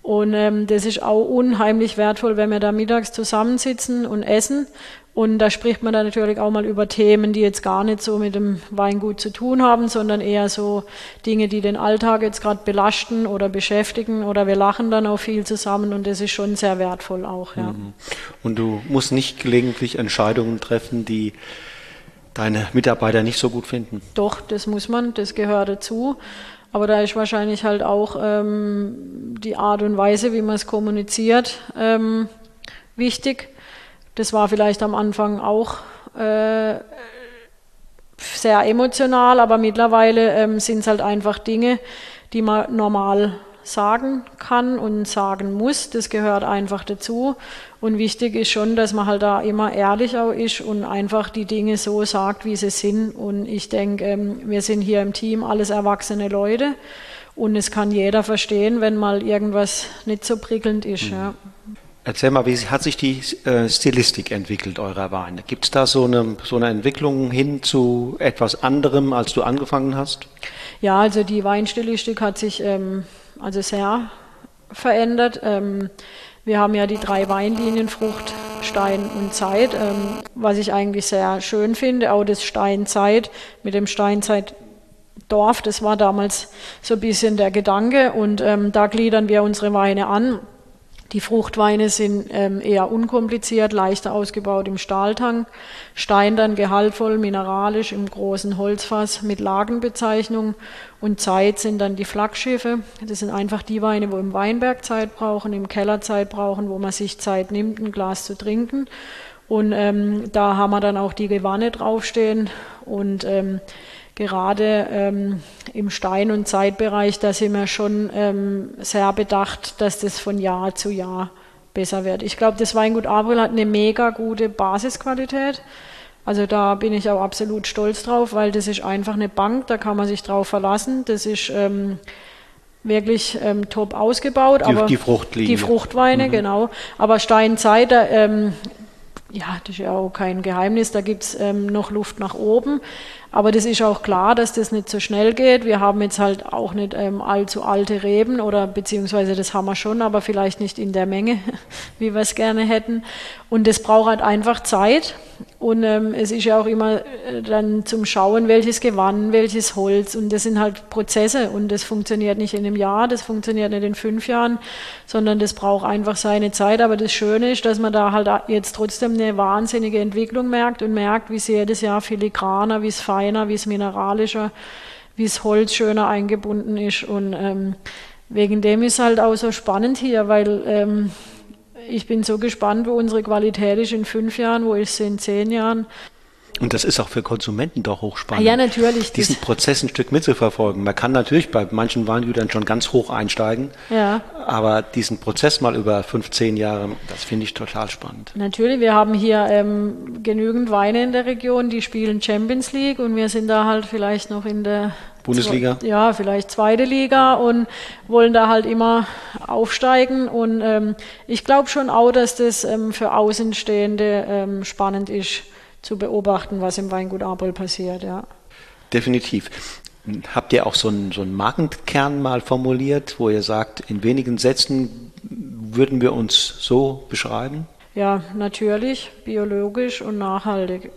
Und ähm, das ist auch unheimlich wertvoll, wenn wir da mittags zusammensitzen und essen. Und da spricht man dann natürlich auch mal über Themen, die jetzt gar nicht so mit dem Weingut zu tun haben, sondern eher so Dinge, die den Alltag jetzt gerade belasten oder beschäftigen. Oder wir lachen dann auch viel zusammen und das ist schon sehr wertvoll auch. Ja. Mhm. Und du musst nicht gelegentlich Entscheidungen treffen, die deine Mitarbeiter nicht so gut finden? Doch, das muss man, das gehört dazu. Aber da ist wahrscheinlich halt auch ähm, die Art und Weise, wie man es kommuniziert, ähm, wichtig. Das war vielleicht am Anfang auch äh, sehr emotional, aber mittlerweile ähm, sind es halt einfach Dinge, die man normal sagen kann und sagen muss. Das gehört einfach dazu. Und wichtig ist schon, dass man halt da immer ehrlich auch ist und einfach die Dinge so sagt, wie sie sind. Und ich denke, ähm, wir sind hier im Team alles erwachsene Leute. Und es kann jeder verstehen, wenn mal irgendwas nicht so prickelnd ist. Mhm. Ja. Erzähl mal, wie hat sich die äh, Stilistik entwickelt eurer Weine? Gibt es da so eine, so eine Entwicklung hin zu etwas anderem, als du angefangen hast? Ja, also die Weinstilistik hat sich ähm, also sehr verändert. Ähm, wir haben ja die drei Weinlinien Frucht, Stein und Zeit, ähm, was ich eigentlich sehr schön finde. Auch das Steinzeit mit dem Steinzeitdorf, das war damals so ein bisschen der Gedanke und ähm, da gliedern wir unsere Weine an. Die Fruchtweine sind ähm, eher unkompliziert, leichter ausgebaut im Stahltank. Stein dann gehaltvoll, mineralisch im großen Holzfass mit Lagenbezeichnung. Und Zeit sind dann die Flaggschiffe. Das sind einfach die Weine, wo im Weinberg Zeit brauchen, im Keller Zeit brauchen, wo man sich Zeit nimmt, ein Glas zu trinken. Und ähm, da haben wir dann auch die Gewanne draufstehen. Und ähm, gerade ähm, im Stein- und Zeitbereich, da sind wir schon ähm, sehr bedacht, dass das von Jahr zu Jahr besser wird. Ich glaube, das Weingut April hat eine mega gute Basisqualität. Also da bin ich auch absolut stolz drauf, weil das ist einfach eine Bank, da kann man sich drauf verlassen. Das ist ähm, wirklich ähm, top ausgebaut. Die, aber die Fruchtlinie. Die Fruchtweine, mhm. genau. Aber Steinzeit, da, ähm, ja, das ist ja auch kein Geheimnis, da gibt's ähm, noch Luft nach oben. Aber das ist auch klar, dass das nicht so schnell geht. Wir haben jetzt halt auch nicht ähm, allzu alte Reben oder beziehungsweise das haben wir schon, aber vielleicht nicht in der Menge, wie wir es gerne hätten. Und das braucht halt einfach Zeit. Und ähm, es ist ja auch immer äh, dann zum Schauen, welches Gewann, welches Holz. Und das sind halt Prozesse. Und das funktioniert nicht in einem Jahr, das funktioniert nicht in fünf Jahren, sondern das braucht einfach seine Zeit. Aber das Schöne ist, dass man da halt jetzt trotzdem eine wahnsinnige Entwicklung merkt und merkt, wie es jedes Jahr filigraner, wie es feiner, wie es mineralischer, wie es Holz schöner eingebunden ist. Und ähm, wegen dem ist halt auch so spannend hier, weil ähm, ich bin so gespannt, wo unsere Qualität ist in fünf Jahren, wo ist sie in zehn Jahren. Und das ist auch für Konsumenten doch hochspannend. Ah, ja, natürlich. Diesen Prozess ein Stück mitzuverfolgen. Man kann natürlich bei manchen Weingütern schon ganz hoch einsteigen. Ja. Aber diesen Prozess mal über 15 Jahre, das finde ich total spannend. Natürlich. Wir haben hier ähm, genügend Weine in der Region, die spielen Champions League und wir sind da halt vielleicht noch in der Bundesliga? Ja, vielleicht zweite Liga und wollen da halt immer aufsteigen. Und ähm, ich glaube schon auch, dass das ähm, für Außenstehende ähm, spannend ist zu beobachten, was im Weingut Arbol passiert. Ja. Definitiv. Habt ihr auch so einen, so einen Markenkern mal formuliert, wo ihr sagt, in wenigen Sätzen würden wir uns so beschreiben? Ja, natürlich, biologisch und nachhaltig.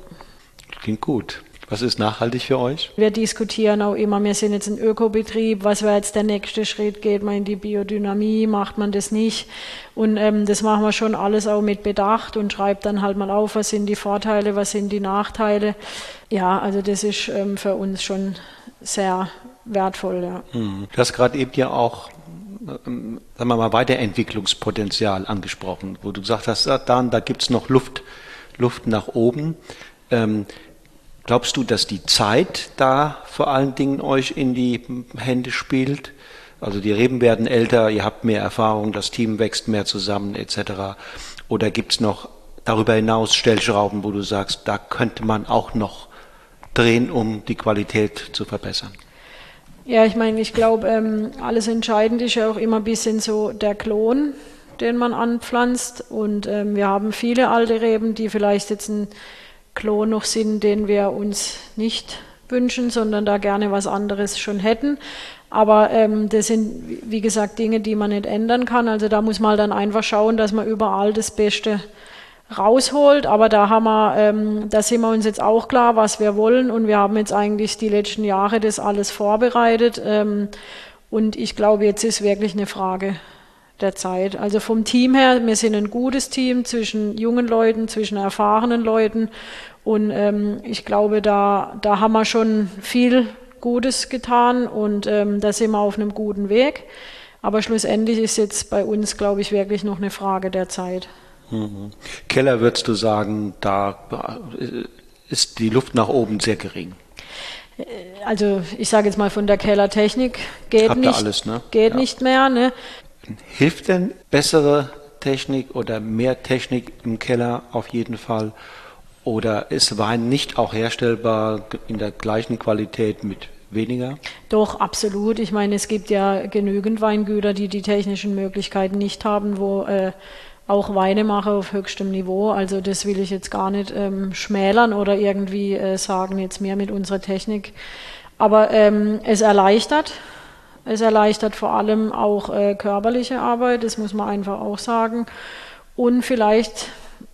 Klingt gut. Was ist nachhaltig für euch? Wir diskutieren auch immer, wir sind jetzt ein Ökobetrieb, was wäre jetzt der nächste Schritt? Geht man in die Biodynamie, macht man das nicht? Und ähm, das machen wir schon alles auch mit Bedacht und schreibt dann halt mal auf, was sind die Vorteile, was sind die Nachteile. Ja, also das ist ähm, für uns schon sehr wertvoll. Ja. Hm. Du hast gerade eben ja auch ähm, sagen wir mal, Weiterentwicklungspotenzial angesprochen, wo du gesagt hast, dann, da gibt es noch Luft, Luft nach oben. Ähm, Glaubst du, dass die Zeit da vor allen Dingen euch in die Hände spielt? Also die Reben werden älter, ihr habt mehr Erfahrung, das Team wächst mehr zusammen etc. Oder gibt es noch darüber hinaus Stellschrauben, wo du sagst, da könnte man auch noch drehen, um die Qualität zu verbessern? Ja, ich meine, ich glaube, ähm, alles entscheidend ist ja auch immer ein bisschen so der Klon, den man anpflanzt. Und ähm, wir haben viele alte Reben, die vielleicht jetzt ein Klon noch sind, den wir uns nicht wünschen, sondern da gerne was anderes schon hätten. Aber ähm, das sind, wie gesagt, Dinge, die man nicht ändern kann. Also da muss man dann einfach schauen, dass man überall das Beste rausholt. Aber da haben wir, ähm, da sind wir uns jetzt auch klar, was wir wollen. Und wir haben jetzt eigentlich die letzten Jahre das alles vorbereitet. Ähm, und ich glaube, jetzt ist wirklich eine Frage der Zeit. Also vom Team her, wir sind ein gutes Team zwischen jungen Leuten, zwischen erfahrenen Leuten und ähm, ich glaube, da, da haben wir schon viel Gutes getan und ähm, da sind wir auf einem guten Weg. Aber schlussendlich ist jetzt bei uns, glaube ich, wirklich noch eine Frage der Zeit. Mhm. Keller, würdest du sagen, da äh, ist die Luft nach oben sehr gering? also ich sage jetzt mal von der Kellertechnik geht Habt nicht, alles, ne? geht Ja. nicht mehr. Ne? Hilft denn bessere Technik oder mehr Technik im Keller auf jeden Fall? Oder ist Wein nicht auch herstellbar in der gleichen Qualität mit weniger? Doch, absolut. Ich meine, es gibt ja genügend Weingüter, die die technischen Möglichkeiten nicht haben, wo äh, auch Weine mache auf höchstem Niveau. Also das will ich jetzt gar nicht ähm, schmälern oder irgendwie äh, sagen, jetzt mehr mit unserer Technik. Aber ähm, es erleichtert. Es erleichtert vor allem auch äh, körperliche Arbeit, das muss man einfach auch sagen. Und vielleicht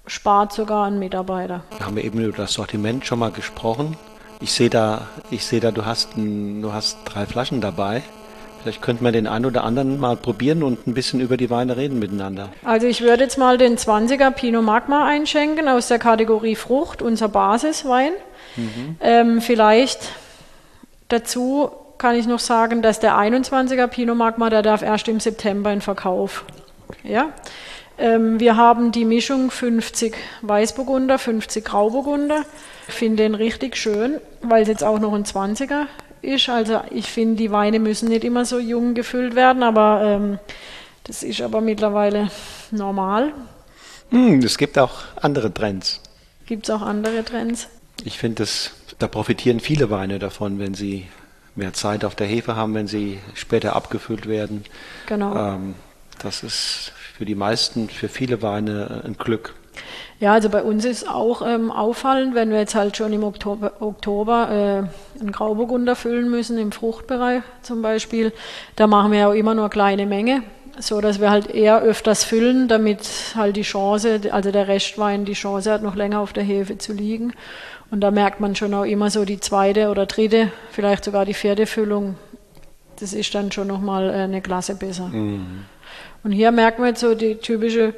spart sogar ein Mitarbeiter. Wir haben eben über das Sortiment schon mal gesprochen. Ich sehe da, ich sehe da, du hast, ein, du hast drei Flaschen dabei. Vielleicht könnten wir den einen oder anderen mal probieren und ein bisschen über die Weine reden miteinander. Also ich würde jetzt mal den 20er Pinot Magma einschenken aus der Kategorie Frucht, unser Basiswein. Ähm, vielleicht dazu kann ich noch sagen, dass der 21er Pinot Magma, der darf erst im September in Verkauf. Ja? Ähm, wir haben die Mischung 50 Weißburgunder, 50 Grauburgunder. Ich finde den richtig schön, weil es jetzt auch noch ein 20er ist. Also ich finde, die Weine müssen nicht immer so jung gefüllt werden, aber ähm, das ist aber mittlerweile normal. Hm, es gibt auch andere Trends. Gibt es auch andere Trends? Ich finde, da profitieren viele Weine davon, wenn sie mehr Zeit auf der Hefe haben, wenn sie später abgefüllt werden. Genau. Ähm, das ist für die meisten, für viele Weine ein Glück. Ja, also bei uns ist auch ähm, auffallend, wenn wir jetzt halt schon im Oktober, Oktober äh, einen Grauburgunder füllen müssen, im Fruchtbereich zum Beispiel, da machen wir ja auch immer nur kleine Menge, so dass wir halt eher öfters füllen, damit halt die Chance, also der Restwein die Chance hat, noch länger auf der Hefe zu liegen. Und da merkt man schon auch immer so die zweite oder dritte, vielleicht sogar die vierte Füllung. Das ist dann schon nochmal äh, eine Klasse besser. Und hier merkt man jetzt so die typische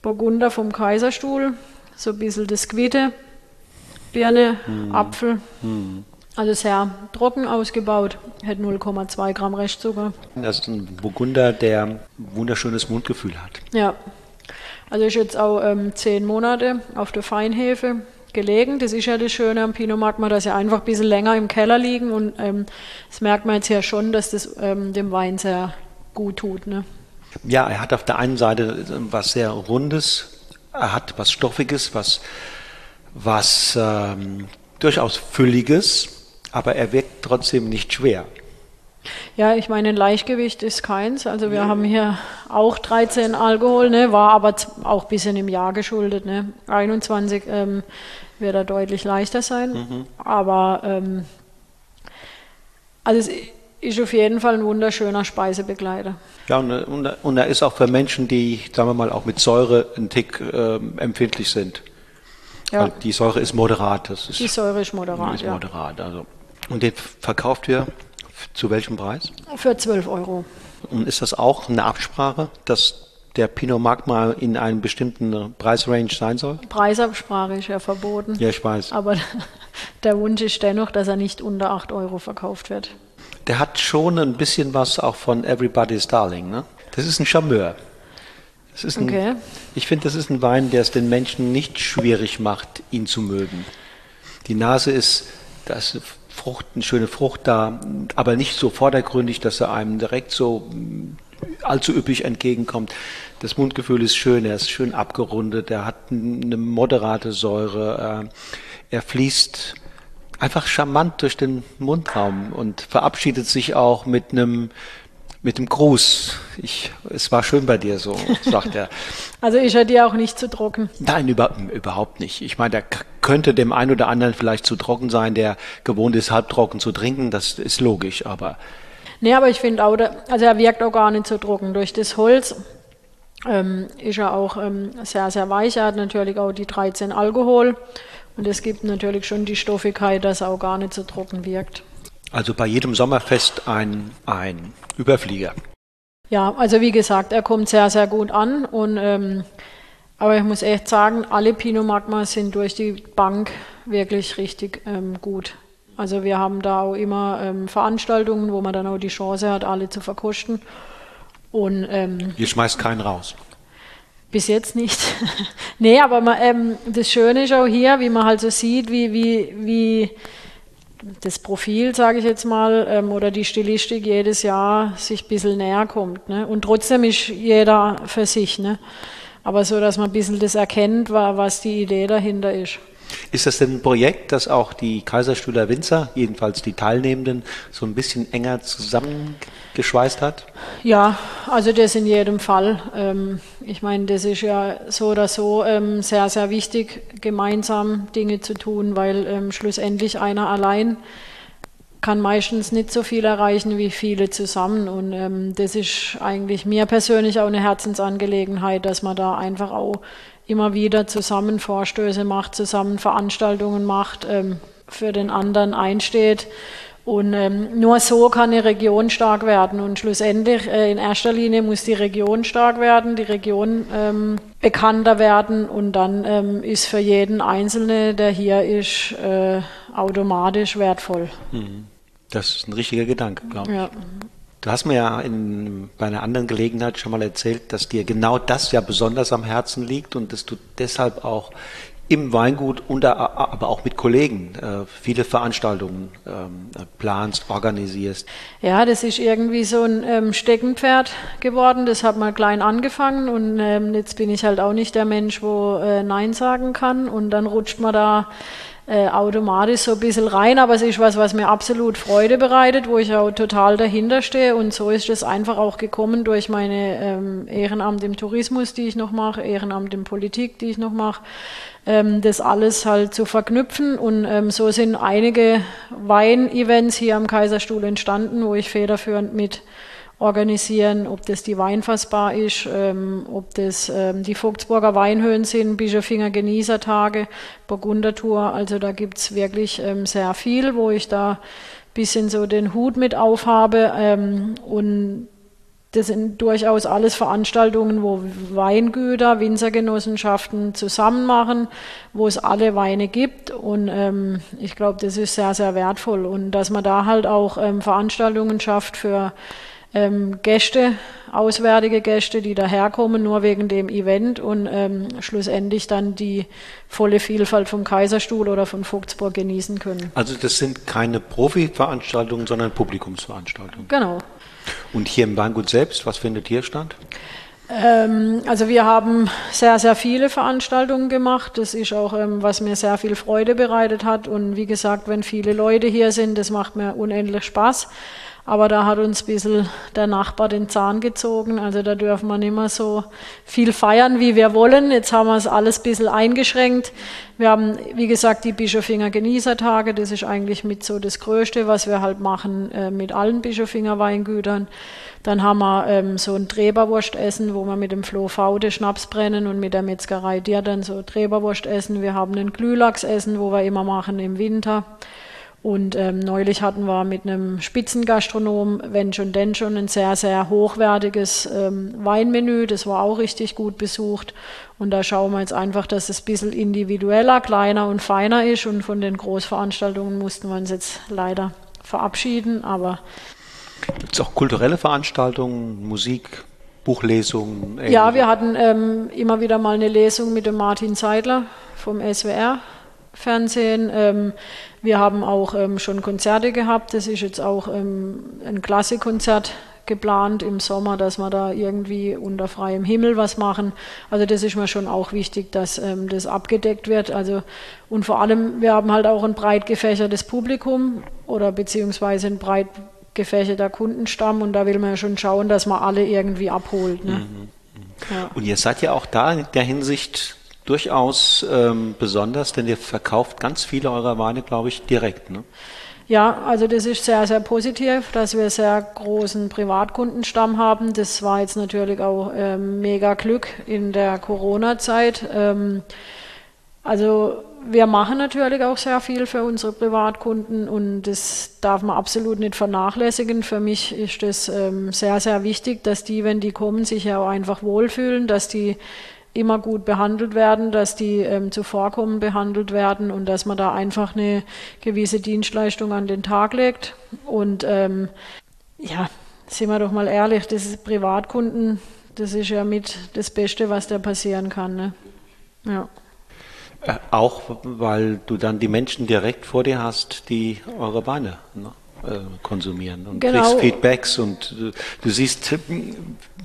Burgunder vom Kaiserstuhl, so ein bisschen das Quitte, Birne, Apfel. Also sehr trocken ausgebaut, hat 0,2 Gramm Restzucker. Das ist ein Burgunder, der ein wunderschönes Mundgefühl hat. Ja, also ist jetzt auch ähm, zehn Monate auf der Feinhefe gelegen. Das ist ja das Schöne am Pinot Magma, dass sie einfach ein bisschen länger im Keller liegen und ähm, das merkt man jetzt ja schon, dass das ähm, dem Wein sehr gut tut. Ne? Ja, er hat auf der einen Seite was sehr Rundes, er hat was Stoffiges, was, was ähm, durchaus Fülliges, aber er wirkt trotzdem nicht schwer. Ja, ich meine, ein Leichtgewicht ist keins. Also wir haben hier auch 13 Alkohol, ne, war aber auch ein bisschen im Jahr geschuldet. Ne. 21 ähm, wird er deutlich leichter sein. Aber ähm, also es ist auf jeden Fall ein wunderschöner Speisebegleiter. Ja, und, und, und er ist auch für Menschen, die, sagen wir mal, auch mit Säure einen Tick ähm, empfindlich sind. Ja, Weil die Säure ist moderat. Ist, die Säure ist moderat, ist ja. moderat. Also. Und den verkauft ihr zu welchem Preis? Für 12 Euro. Und ist das auch eine Absprache, dass der Pinot Magma in einem bestimmten Preisrange sein soll? Preisabsprache ist ja verboten. Ja, ich weiß. Aber der Wunsch ist dennoch, dass er nicht unter 8 Euro verkauft wird. Der hat schon ein bisschen was auch von Everybody's Darling, ne? Das ist ein Charmeur. Das ist ein, Okay. Ich finde, das ist ein Wein, der es den Menschen nicht schwierig macht, ihn zu mögen. Die Nase ist, da ist eine Frucht, eine schöne Frucht da, aber nicht so vordergründig, dass er einem direkt so mm, allzu üppig entgegenkommt. Das Mundgefühl ist schön, er ist schön abgerundet, er hat eine moderate Säure, äh, er fließt einfach charmant durch den Mundraum und verabschiedet sich auch mit einem mit dem Gruß. Ich, es war schön bei dir so, sagt er. Also ist er dir auch nicht zu trocken. Nein, über, überhaupt nicht. Ich meine, der k- könnte dem einen oder anderen vielleicht zu trocken sein, der gewohnt ist, halbtrocken zu trinken. Das ist logisch, aber Nee, aber ich finde auch, also er wirkt auch gar nicht so trocken. Durch das Holz ähm, ist er auch ähm, sehr, sehr weich. Er hat natürlich auch die 13 Alkohol. Und es gibt natürlich schon die Stoffigkeit, dass er auch gar nicht so trocken wirkt. also bei jedem Sommerfest ein, ein Überflieger. Ja, also wie gesagt, er kommt sehr, sehr gut an. Und, ähm, aber ich muss echt sagen, alle Pinot Magma sind durch die Bank wirklich richtig ähm, gut. Also wir haben da auch immer ähm, Veranstaltungen, wo man dann auch die Chance hat, alle zu verkosten. Und ähm, Ihr schmeißt keinen raus. bis jetzt nicht. nee, aber man, ähm, das Schöne ist auch hier, wie man halt so sieht, wie, wie, wie das Profil, sage ich jetzt mal, ähm, oder die Stilistik jedes Jahr sich ein bisschen näher kommt. Ne? Und trotzdem ist jeder für sich. Ne? Aber so, dass man ein bisschen das erkennt, was die Idee dahinter ist. Ist das denn ein Projekt, das auch die Kaiserstuhler Winzer, jedenfalls die Teilnehmenden, so ein bisschen enger zusammengeschweißt hat? Ja, also das in jedem Fall. Ähm, ich meine, das ist ja so oder so ähm, sehr, sehr wichtig, gemeinsam Dinge zu tun, weil ähm, schlussendlich einer allein kann meistens nicht so viel erreichen wie viele zusammen. Und das ist eigentlich mir persönlich auch eine Herzensangelegenheit, dass man da einfach auch immer wieder zusammen Vorstöße macht, zusammen Veranstaltungen macht, ähm, für den anderen einsteht. Und ähm, nur so kann eine Region stark werden. Und schlussendlich, äh, in erster Linie muss die Region stark werden, die Region ähm, bekannter werden. Und dann ähm, ist für jeden Einzelne, der hier ist, äh, automatisch wertvoll. Mhm. Das ist ein richtiger Gedanke, glaube ich. Ja. Du hast mir ja in, bei einer anderen Gelegenheit schon mal erzählt, dass dir genau das ja besonders am Herzen liegt und dass du deshalb auch im Weingut und aber auch mit Kollegen äh, viele Veranstaltungen ähm, planst, organisierst. Ja, das ist irgendwie so ein ähm, Steckenpferd geworden. Das hat mal klein angefangen und ähm, jetzt bin ich halt auch nicht der Mensch, wo äh, Nein sagen kann und dann rutscht man da äh, automatisch so ein bisschen rein, aber es ist was, was mir absolut Freude bereitet, wo ich auch total dahinter stehe. Und so ist es einfach auch gekommen durch meine ähm, Ehrenamt im Tourismus, die ich noch mache, Ehrenamt in Politik, die ich noch mache, ähm, das alles halt zu verknüpfen. Und ähm, so sind einige Weinevents hier am Kaiserstuhl entstanden, wo ich federführend mit organisieren, ob das die Weinfassbar ist, ähm, ob das ähm, die Vogtsburger Weinhöhen sind, Bischofinger Genießertage, Burgundertour. Also da gibt's wirklich ähm, sehr viel, wo ich da bisschen so den Hut mit aufhabe. Ähm, und das sind durchaus alles Veranstaltungen, wo Weingüter, Winzergenossenschaften zusammen machen, wo es alle Weine gibt. Und ähm, ich glaube, das ist sehr, sehr wertvoll. Und dass man da halt auch ähm, Veranstaltungen schafft für ähm, Gäste, auswärtige Gäste, die daherkommen, nur wegen dem Event und ähm, schlussendlich dann die volle Vielfalt vom Kaiserstuhl oder von Vogtsburg genießen können. Also das sind keine Profi-Veranstaltungen, sondern Publikumsveranstaltungen. Genau. Und hier im Weingut selbst, was findet hier statt? Ähm, also wir haben sehr, sehr viele Veranstaltungen gemacht. Das ist auch, ähm, was mir sehr viel Freude bereitet hat. Und wie gesagt, wenn viele Leute hier sind, das macht mir unendlich Spaß. Aber da hat uns ein bisschen der Nachbar den Zahn gezogen. Also da dürfen wir nicht mehr so viel feiern, wie wir wollen. Jetzt haben wir es alles ein bisschen eingeschränkt. Wir haben, wie gesagt, die Bischofinger Genießertage. Das ist eigentlich mit so das Größte, was wir halt machen äh, mit allen Bischofinger Weingütern. Dann haben wir ähm, so ein Treberwurstessen, wo wir mit dem Flo Faude Schnaps brennen und mit der Metzgerei dir dann so Treberwurst essen. Wir haben ein Glühlachsessen, wo wir immer machen im Winter. Und ähm, neulich hatten wir mit einem Spitzengastronom, wenn schon denn schon, ein sehr, sehr hochwertiges ähm, Weinmenü. Das war auch richtig gut besucht. Und da schauen wir jetzt einfach, dass es ein bisschen individueller, kleiner und feiner ist. Und von den Großveranstaltungen mussten wir uns jetzt leider verabschieden. Aber Gibt es auch kulturelle Veranstaltungen, Musik, Buchlesungen? Ähnliche? Ja, wir hatten ähm, immer wieder mal eine Lesung mit dem Martin Seidler vom SWR. Fernsehen. Ähm, wir haben auch ähm, schon Konzerte gehabt. Das ist jetzt auch ähm, ein Klassikkonzert geplant im Sommer, dass wir da irgendwie unter freiem Himmel was machen. Also das ist mir schon auch wichtig, dass ähm, das abgedeckt wird. Also und vor allem, wir haben halt auch ein breit gefächertes Publikum oder beziehungsweise ein breit gefächerter Kundenstamm und da will man ja schon schauen, dass man alle irgendwie abholt. Ne? Mhm. mhm. Ja. Und ihr seid ja auch da in der Hinsicht durchaus ähm, besonders, denn ihr verkauft ganz viele eurer Weine, glaube ich, direkt. Ne? Ja, also das ist sehr, sehr positiv, dass wir sehr großen Privatkundenstamm haben. Das war jetzt natürlich auch ähm, mega Glück in der Corona-Zeit. Ähm, also wir machen natürlich auch sehr viel für unsere Privatkunden und das darf man absolut nicht vernachlässigen. Für mich ist das ähm, sehr, sehr wichtig, dass die, wenn die kommen, sich ja auch einfach wohlfühlen, dass die immer gut behandelt werden, dass die ähm, zuvorkommen behandelt werden und dass man da einfach eine gewisse Dienstleistung an den Tag legt. Und ähm, ja, sind wir doch mal ehrlich, das ist Privatkunden, das ist ja mit das Beste, was da passieren kann. Ne? Ja. Äh, auch weil du dann die Menschen direkt vor dir hast, die eure Weine ne, konsumieren und genau. kriegst Feedbacks und äh, du siehst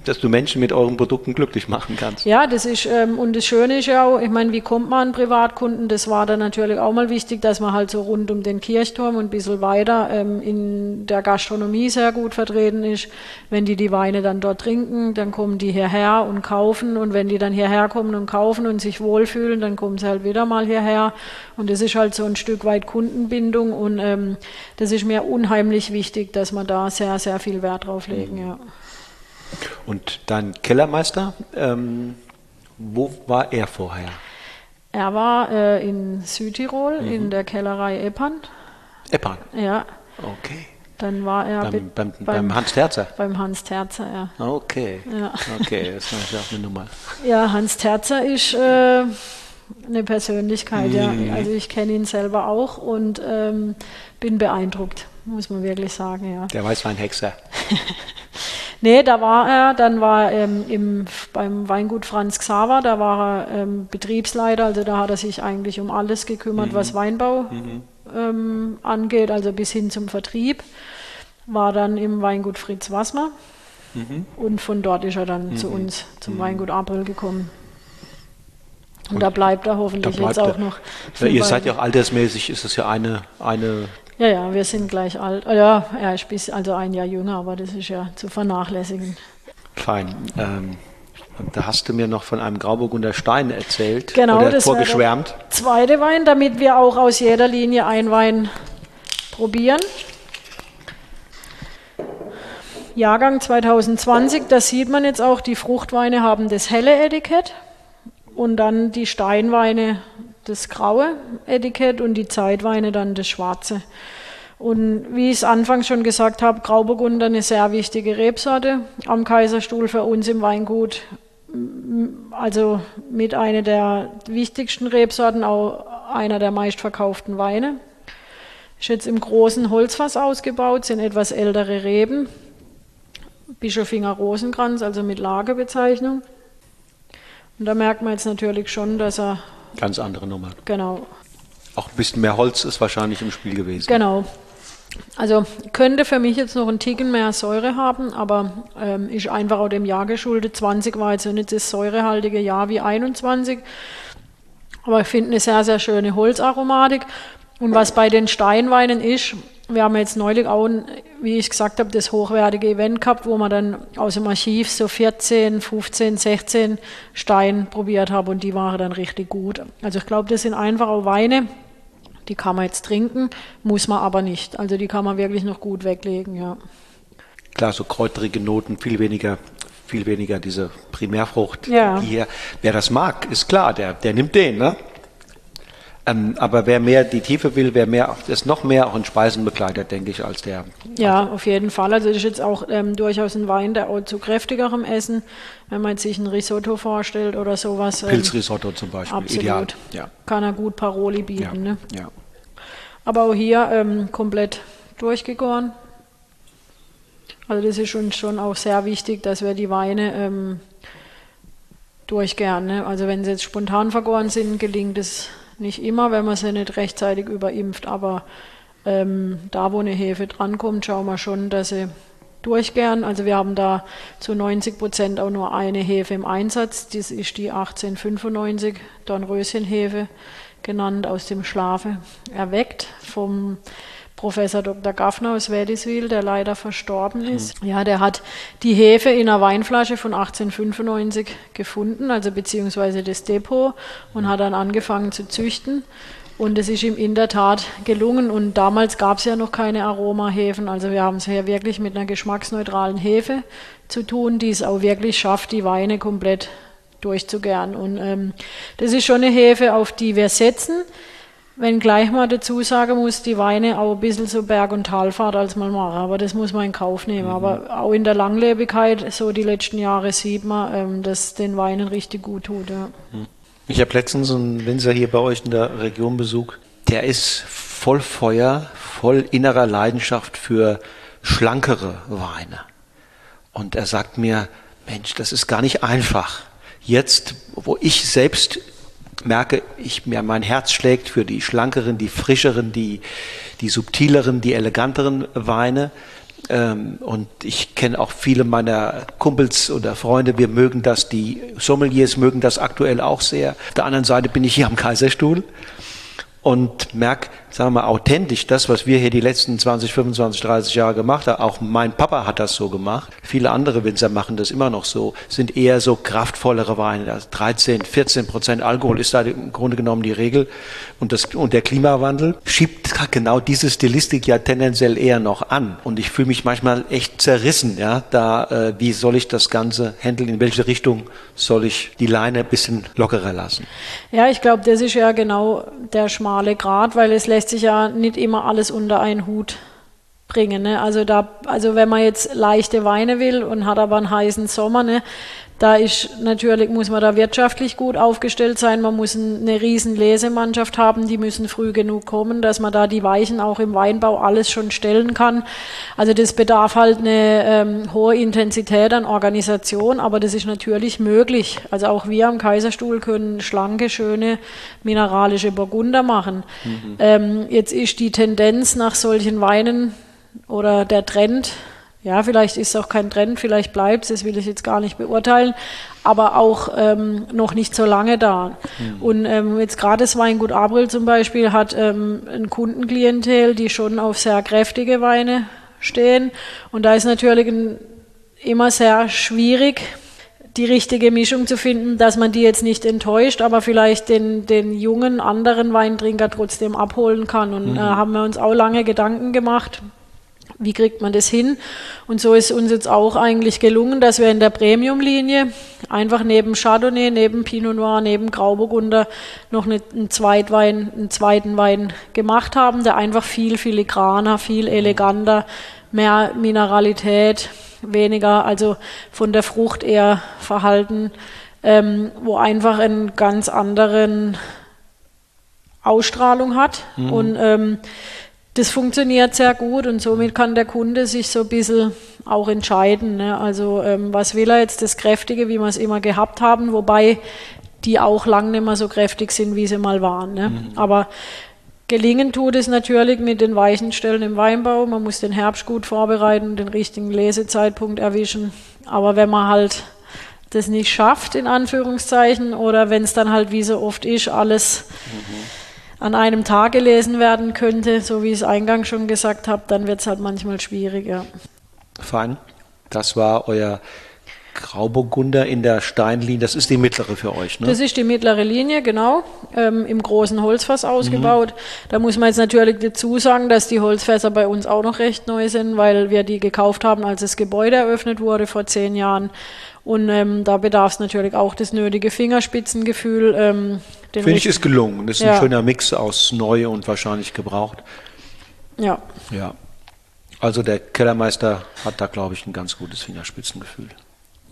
dass du Menschen mit euren Produkten glücklich machen kannst. Ja, das ist, ähm, und das Schöne ist ja auch, ich meine, wie kommt man an Privatkunden? Das war dann natürlich auch mal wichtig, dass man halt so rund um den Kirchturm und ein bisschen weiter ähm, in der Gastronomie sehr gut vertreten ist. Wenn die die Weine dann dort trinken, dann kommen die hierher und kaufen und wenn die dann hierher kommen und kaufen und sich wohlfühlen, dann kommen sie halt wieder mal hierher und das ist halt so ein Stück weit Kundenbindung und ähm, das ist mir unheimlich wichtig, dass wir da sehr, sehr viel Wert drauf legen, mhm. ja. Und dein Kellermeister, ähm, wo war er vorher? Er war äh, in Südtirol mhm. in der Kellerei Eppan. Eppan? Ja. Okay. Dann war er beim, beim, beim, beim Hans Terzer. Beim Hans Terzer, ja. Okay. Ja. Okay, das ist auch eine Nummer. Ja, Hans Terzer ist äh, eine Persönlichkeit, mhm. ja. Also ich kenne ihn selber auch und ähm, bin beeindruckt, muss man wirklich sagen, ja. Der weiß, war ein Hexer. Nee, da war er, dann war er ähm, im, beim Weingut Franz Xaver, da war er ähm, Betriebsleiter, also da hat er sich eigentlich um alles gekümmert, mhm. was Weinbau mhm. ähm, angeht, also bis hin zum Vertrieb. War dann im Weingut Fritz Wassmer mhm. und von dort ist er dann zu mhm. uns, zum mhm. Weingut April gekommen. Und, und, da bleibt er hoffentlich bleibt jetzt auch noch. Ja, ihr seid ja auch altersmäßig, ist es ja eine, eine ja, ja, wir sind gleich alt. Ja, er ist also ein Jahr jünger, aber das ist ja zu vernachlässigen. Fein. Ähm, da hast du mir noch von einem Grauburgunder Stein erzählt genau, oder das vorgeschwärmt. Der zweite Wein, damit wir auch aus jeder Linie ein Wein probieren. Jahrgang 2020, da sieht man jetzt auch, die Fruchtweine haben das helle Etikett und dann die Steinweine das graue Etikett und die Zeitweine dann das schwarze. Und wie ich es anfangs schon gesagt habe, Grauburgunder eine sehr wichtige Rebsorte am Kaiserstuhl für uns im Weingut. Also mit einer der wichtigsten Rebsorten, auch einer der meistverkauften Weine. Ist jetzt im großen Holzfass ausgebaut, sind etwas ältere Reben. Bischofinger Rosenkranz, also mit Lagerbezeichnung. Und da merkt man jetzt natürlich schon, dass er Ganz andere Nummer. Genau. Auch ein bisschen mehr Holz ist wahrscheinlich im Spiel gewesen. Genau. Also könnte für mich jetzt noch ein Ticken mehr Säure haben, aber ähm, ist einfach auch dem Jahr geschuldet. 20 war jetzt nicht das säurehaltige Jahr wie 21. Aber ich finde eine sehr, sehr schöne Holzaromatik. Und was bei den Steinweinen ist, wir haben jetzt neulich auch, wie ich gesagt habe, das hochwertige Event gehabt, wo man dann aus dem Archiv so 14, 15, 16 Steine probiert haben und die waren dann richtig gut. Also ich glaube, das sind einfach auch Weine, die kann man jetzt trinken, muss man aber nicht. Also die kann man wirklich noch gut weglegen, ja. Klar, so kräuterige Noten, viel weniger viel weniger diese Primärfrucht ja. hier. Wer das mag, ist klar, der, der nimmt den, ne? Ähm, aber wer mehr die Tiefe will, wer mehr, ist noch mehr auch in Speisen begleitet, denke ich, als der. Ja, auf jeden Fall. Also das ist jetzt auch ähm, durchaus ein Wein, der auch zu kräftigerem Essen, wenn man sich ein Risotto vorstellt oder sowas. Ähm, Pilzrisotto zum Beispiel, absolut. ideal. Ja. Kann er gut Paroli bieten. Ja. Ne? ja. Aber auch hier ähm, komplett durchgegoren. Also das ist uns schon auch sehr wichtig, dass wir die Weine ähm, durchgären. Ne? Also wenn sie jetzt spontan vergoren sind, gelingt es nicht immer, wenn man sie nicht rechtzeitig überimpft, aber ähm, da, wo eine Hefe drankommt, schauen wir schon, dass sie durchgären. Also wir haben da zu 90 Prozent auch nur eine Hefe im Einsatz. Das ist die 1895 Dornröschenhefe genannt, aus dem Schlafe erweckt vom Professor Dr. Gaffner aus Wädiswil, der leider verstorben ist. Mhm. Ja, der hat die Hefe in einer Weinflasche von 1895 gefunden, also beziehungsweise das Depot, und hat dann angefangen zu züchten. Und es ist ihm in der Tat gelungen. Und damals gab es ja noch keine Aromahefen. Also wir haben es hier wirklich mit einer geschmacksneutralen Hefe zu tun, die es auch wirklich schafft, die Weine komplett durchzugären. Und ähm, das ist schon eine Hefe, auf die wir setzen. Wenn gleich mal dazu sagen muss, die Weine auch ein bisschen so Berg- und Talfahrt als mal machen, aber das muss man in Kauf nehmen. Mhm. Aber auch in der Langlebigkeit, so die letzten Jahre sieht man, ähm, dass den Weinen richtig gut tut. Ja. Mhm. Ich habe letztens einen Winzer hier bei euch in der Region besucht, der ist voll Feuer, voll innerer Leidenschaft für schlankere Weine. Und er sagt mir, Mensch, das ist gar nicht einfach. Jetzt, wo ich selbst merke, ich mir mein Herz schlägt für die schlankeren, die frischeren, die, die subtileren, die eleganteren Weine. Ähm, und ich kenne auch viele meiner Kumpels oder Freunde, wir mögen das, die Sommeliers mögen das aktuell auch sehr. Auf der anderen Seite bin ich hier am Kaiserstuhl und merke, sagen wir mal, authentisch das, was wir hier die letzten 20, 25, 30 Jahre gemacht haben. Auch mein Papa hat das so gemacht. Viele andere Winzer machen das immer noch so, sind eher so kraftvollere Weine. Also 13, 14 Prozent Alkohol ist da im Grunde genommen die Regel. Und, das, und der Klimawandel schiebt genau diese Stilistik ja tendenziell eher noch an. Und ich fühle mich manchmal echt zerrissen, ja, da, äh, wie soll ich das Ganze handeln? In welche Richtung soll ich die Leine ein bisschen lockerer lassen? Ja, ich glaube, das ist ja genau der schmale Grat, weil es lässt lässt sich ja nicht immer alles unter einen Hut bringen. Ne? Also da, also wenn man jetzt leichte Weine will und hat aber einen heißen Sommer, ne, da ist natürlich, muss man da wirtschaftlich gut aufgestellt sein. Man muss eine riesen Lesemannschaft haben, die müssen früh genug kommen, dass man da die Weichen auch im Weinbau alles schon stellen kann. Also das bedarf halt eine ähm, hohe Intensität an Organisation, aber das ist natürlich möglich. Also auch wir am Kaiserstuhl können schlanke, schöne mineralische Burgunder machen. Mhm. Ähm, jetzt ist die Tendenz nach solchen Weinen oder der Trend, ja, vielleicht ist es auch kein Trend, vielleicht bleibt es, das will ich jetzt gar nicht beurteilen, aber auch ähm, noch nicht so lange da. Mhm. Und ähm, jetzt gerade das Weingut Abril zum Beispiel hat ähm, ein Kundenklientel, die schon auf sehr kräftige Weine stehen. Und da ist natürlich ein, immer sehr schwierig, die richtige Mischung zu finden, dass man die jetzt nicht enttäuscht, aber vielleicht den, den jungen anderen Weintrinker trotzdem abholen kann. Und mhm. äh, haben wir uns auch lange Gedanken gemacht wie kriegt man das hin? Und so ist uns jetzt auch eigentlich gelungen, dass wir in der Premium-Linie einfach neben Chardonnay, neben Pinot Noir, neben Grauburgunder noch einen, Zweitwein, einen zweiten Wein gemacht haben, der einfach viel filigraner, viel eleganter, mehr Mineralität, weniger, also von der Frucht eher verhalten, ähm, wo einfach einen ganz anderen Ausstrahlung hat. Mhm. Und ähm, das funktioniert sehr gut und somit kann der Kunde sich so ein bisschen auch entscheiden. Ne? Also ähm, was will er jetzt, das Kräftige, wie wir es immer gehabt haben, wobei die auch lang nicht mehr so kräftig sind, wie sie mal waren. Ne? Mhm. Aber gelingen tut es natürlich mit den weichen Stellen im Weinbau. Man muss den Herbst gut vorbereiten, den richtigen Lesezeitpunkt erwischen. Aber wenn man halt das nicht schafft, in Anführungszeichen, oder wenn es dann halt wie so oft ist, alles mhm an einem Tag gelesen werden könnte, so wie ich es eingangs schon gesagt habe, dann wird es halt manchmal schwieriger. Fein. Das war euer Grauburgunder in der Steinlinie, das ist die mittlere für euch, ne? Das ist die mittlere Linie, genau, ähm, im großen Holzfass ausgebaut. Mhm. Da muss man jetzt natürlich dazu sagen, dass die Holzfässer bei uns auch noch recht neu sind, weil wir die gekauft haben, als das Gebäude eröffnet wurde vor zehn Jahren. Und ähm, da bedarf es natürlich auch das nötige Fingerspitzengefühl. Ähm, Finde ich ist gelungen. Das ist ja. ein schöner Mix aus neu und wahrscheinlich gebraucht. Ja. Ja. Also der Kellermeister hat da, glaube ich, ein ganz gutes Fingerspitzengefühl.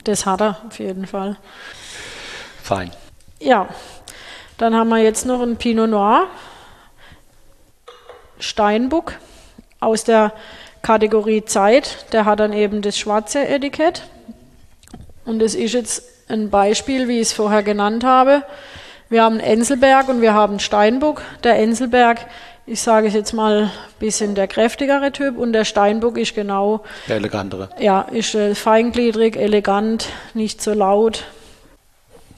Das hat er auf jeden Fall. Fein. Ja. Dann haben wir jetzt noch einen Pinot Noir. Steinbuck aus der Kategorie Zeit. Der hat dann eben das schwarze Etikett. Und es ist jetzt ein Beispiel, wie ich es vorher genannt habe. Wir haben Enselberg und wir haben Steinbuck. Der Enselberg, ich sage es jetzt mal ein bisschen der kräftigere Typ und der Steinbuck ist genau. Der elegantere. Ja, ist äh, feingliedrig, elegant, nicht so laut.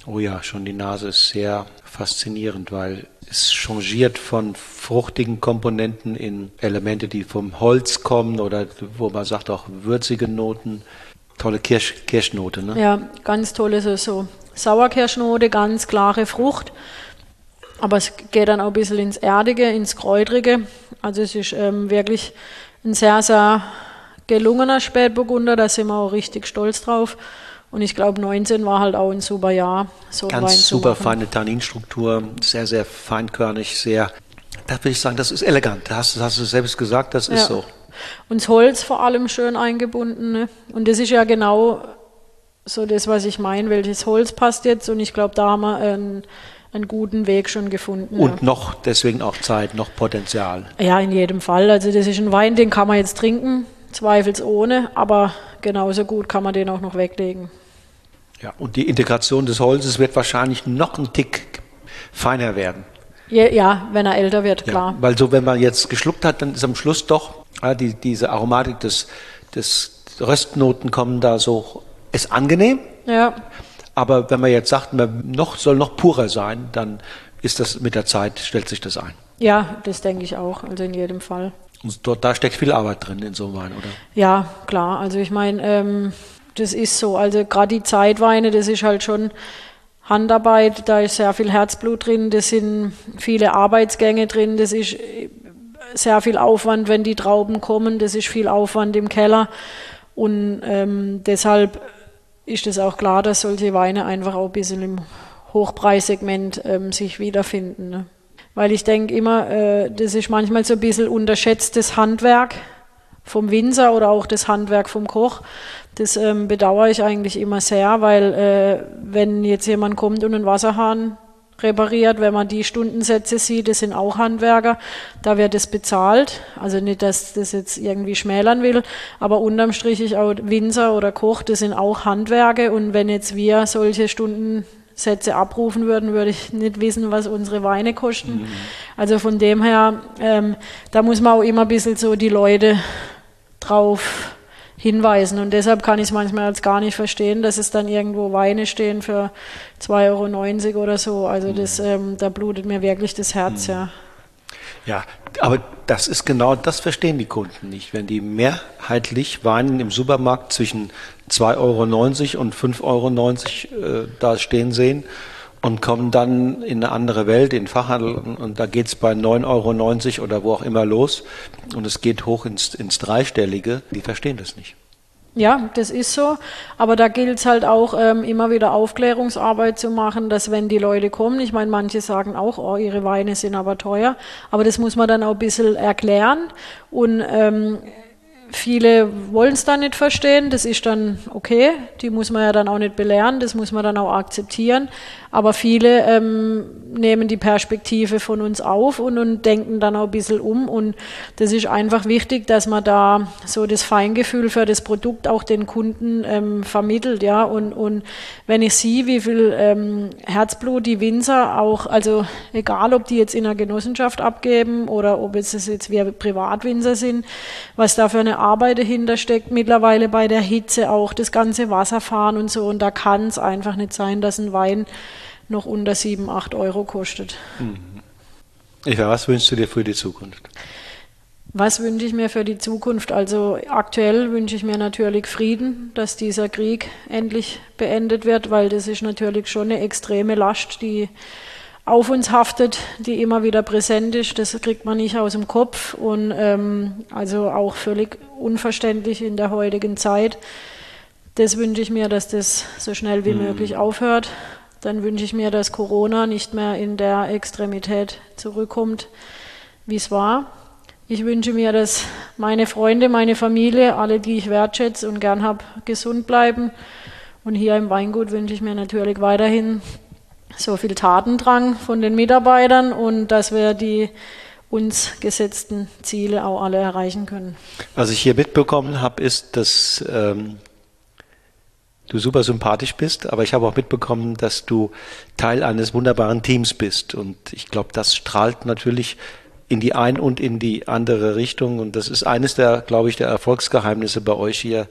Oh ja, schon die Nase ist sehr faszinierend, weil es changiert von fruchtigen Komponenten in Elemente, die vom Holz kommen oder wo man sagt auch würzige Noten tolle Kirsch, Kirschnote, ne? Ja, ganz tolle so, so Sauerkirschnote, ganz klare Frucht. Aber es geht dann auch ein bisschen ins Erdige, ins Kräutrige. Also es ist ähm, wirklich ein sehr, sehr gelungener Spätburgunder, da sind wir auch richtig stolz drauf. Und ich glaube, 19 war halt auch ein super Jahr. So Ganz super feine Tanninstruktur, sehr, sehr feinkörnig, sehr, da würde ich sagen, das ist elegant. Da hast, hast du selbst gesagt, das ist so. Und das Holz vor allem schön eingebunden. Ne? Und das ist ja genau so das, was ich meine. Welches Holz passt jetzt? Und ich glaube, da haben wir einen, einen guten Weg schon gefunden. Und ja. noch deswegen auch Zeit, noch Potenzial. Ja, in jedem Fall. Also das ist ein Wein, den kann man jetzt trinken, zweifelsohne, aber genauso gut kann man den auch noch weglegen. Ja, und die Integration des Holzes wird wahrscheinlich noch einen Tick feiner werden. Ja, ja wenn er älter wird, ja, klar. Weil so, wenn man jetzt geschluckt hat, dann ist am Schluss doch ja, die, diese Aromatik des, des Röstnoten kommen da so, ist angenehm. Ja. Aber wenn man jetzt sagt, man noch, soll noch purer sein, dann ist das mit der Zeit, stellt sich das ein. Ja, das denke ich auch, also in jedem Fall. Und dort, da steckt viel Arbeit drin in so einem Wein, oder? Ja, klar. Also ich meine, ähm, das ist so. Also gerade die Zeitweine, das ist halt schon Handarbeit, da ist sehr viel Herzblut drin, das sind viele Arbeitsgänge drin, das ist sehr viel Aufwand, wenn die Trauben kommen, das ist viel Aufwand im Keller. Und ähm, deshalb ist es auch klar, dass solche Weine einfach auch ein bisschen im Hochpreissegment ähm, sich wiederfinden. Ne? Weil ich denke immer, äh, das ist manchmal so ein bisschen unterschätztes Handwerk vom Winzer oder auch das Handwerk vom Koch. Das ähm, bedauere ich eigentlich immer sehr, weil äh, wenn jetzt jemand kommt und einen Wasserhahn repariert, wenn man die Stundensätze sieht, das sind auch Handwerker, da wird es bezahlt. Also nicht, dass das jetzt irgendwie schmälern will, aber unterm Strich ich auch Winzer oder Koch, das sind auch Handwerke und wenn jetzt wir solche Stundensätze abrufen würden, würde ich nicht wissen, was unsere Weine kosten. Mhm. Also von dem her, ähm, da muss man auch immer ein bisschen so die Leute drauf hinweisen. Und deshalb kann ich es manchmal als gar nicht verstehen, dass es dann irgendwo Weine stehen für 2,90 Euro oder so. Also mhm. das, ähm, da blutet mir wirklich das Herz, mhm. ja. Ja, aber das ist genau, das verstehen die Kunden nicht. Wenn die mehrheitlich Weinen im Supermarkt zwischen 2,90 Euro und 5,90 Euro äh, da stehen sehen und kommen dann in eine andere Welt, in den Fachhandel und, da geht's bei 9,90 Euro oder wo auch immer los und es geht hoch ins, ins Dreistellige, die verstehen das nicht. Ja, das ist so. Aber da gilt es halt auch, ähm, immer wieder Aufklärungsarbeit zu machen, dass wenn die Leute kommen, ich meine, manche sagen auch, oh, ihre Weine sind aber teuer, aber das muss man dann auch ein bisschen erklären. Und ähm, Viele wollen es dann nicht verstehen, das ist dann okay, die muss man ja dann auch nicht belehren, das muss man dann auch akzeptieren. Aber viele ähm, nehmen die Perspektive von uns auf und, und denken dann auch ein bisschen um. Und das ist einfach wichtig, dass man da so das Feingefühl für das Produkt auch den Kunden ähm, vermittelt. Ja? Und, und wenn ich sehe, wie viel ähm, Herzblut die Winzer auch, also egal ob die jetzt in einer Genossenschaft abgeben oder ob es jetzt wir Privatwinzer sind, was da für eine Arbeit dahinter steckt, mittlerweile bei der Hitze auch, das ganze Wasserfahren und so. Und da kann es einfach nicht sein, dass ein Wein noch unter 7, 8 Euro kostet. Mhm. Eva, was wünschst du dir für die Zukunft? Was wünsche ich mir für die Zukunft? Also aktuell wünsche ich mir natürlich Frieden, dass dieser Krieg endlich beendet wird, weil das ist natürlich schon eine extreme Last, die auf uns haftet, die immer wieder präsent ist. Das kriegt man nicht aus dem Kopf und ähm, also auch völlig unverständlich in der heutigen Zeit. Das wünsche ich mir, dass das so schnell wie mhm. möglich aufhört. Dann wünsche ich mir, dass Corona nicht mehr in der Extremität zurückkommt, wie es war. Ich wünsche mir, dass meine Freunde, meine Familie, alle, die ich wertschätze und gern habe, gesund bleiben. Und hier im Weingut wünsche ich mir natürlich weiterhin so viel Tatendrang von den Mitarbeitern und dass wir die uns gesetzten Ziele auch alle erreichen können. Was ich hier mitbekommen habe, ist, dass ähm, du super sympathisch bist, aber ich habe auch mitbekommen, dass du Teil eines wunderbaren Teams bist. Und ich glaube, das strahlt natürlich in die ein und in die andere Richtung. Und das ist eines der, glaube ich, der Erfolgsgeheimnisse bei euch hier,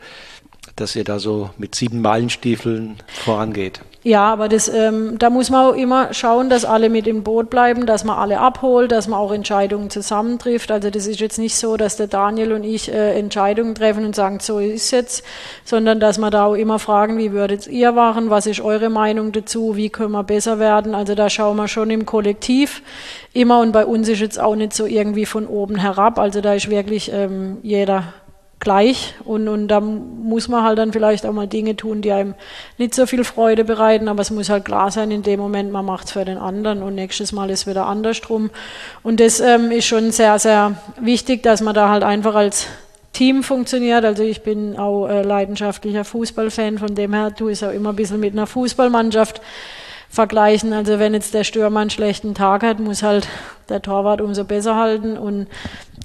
dass ihr da so mit sieben Meilenstiefeln vorangeht. Ja, aber das, ähm, da muss man auch immer schauen, dass alle mit im Boot bleiben, dass man alle abholt, dass man auch Entscheidungen zusammentrifft. Also das ist jetzt nicht so, dass der Daniel und ich äh, Entscheidungen treffen und sagen, so ist jetzt, sondern dass man da auch immer fragen, wie würdet ihr machen, was ist eure Meinung dazu, wie können wir besser werden. Also da schauen wir schon im Kollektiv immer und bei uns ist jetzt auch nicht so irgendwie von oben herab. Also da ist wirklich ähm, jeder gleich und, und da muss man halt dann vielleicht auch mal Dinge tun, die einem nicht so viel Freude bereiten, aber es muss halt klar sein, in dem Moment, man macht es für den anderen und nächstes Mal ist wieder andersrum. Und das ähm, ist schon sehr, sehr wichtig, dass man da halt einfach als Team funktioniert. Also ich bin auch äh, leidenschaftlicher Fußballfan, von dem her tue ich es auch immer ein bisschen mit einer Fußballmannschaft vergleichen. Also wenn jetzt der Stürmer einen schlechten Tag hat, muss halt der Torwart umso besser halten und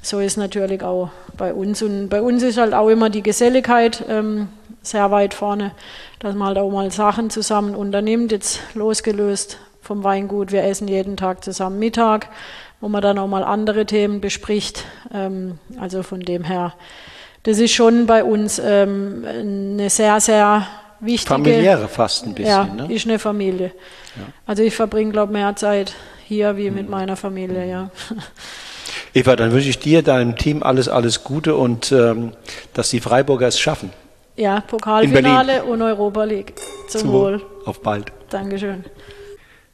so ist natürlich auch bei uns. Und bei uns ist halt auch immer die Geselligkeit ähm, sehr weit vorne, dass man halt auch mal Sachen zusammen unternimmt, jetzt losgelöst vom Weingut. Wir essen jeden Tag zusammen Mittag, wo man dann auch mal andere Themen bespricht. Ähm, also von dem her, das ist schon bei uns ähm, eine sehr, sehr wichtige. Familiäre fast ein bisschen. Ja, ne? ist eine Familie. Ja. Also ich verbringe, glaube ich, mehr Zeit hier wie mit meiner Familie, ja. Eva, dann wünsche ich dir, deinem Team alles, alles Gute und ähm, dass die Freiburger es schaffen. Ja, Pokalfinale und Europa League. Zum, Zum Wohl. Auf bald. Dankeschön.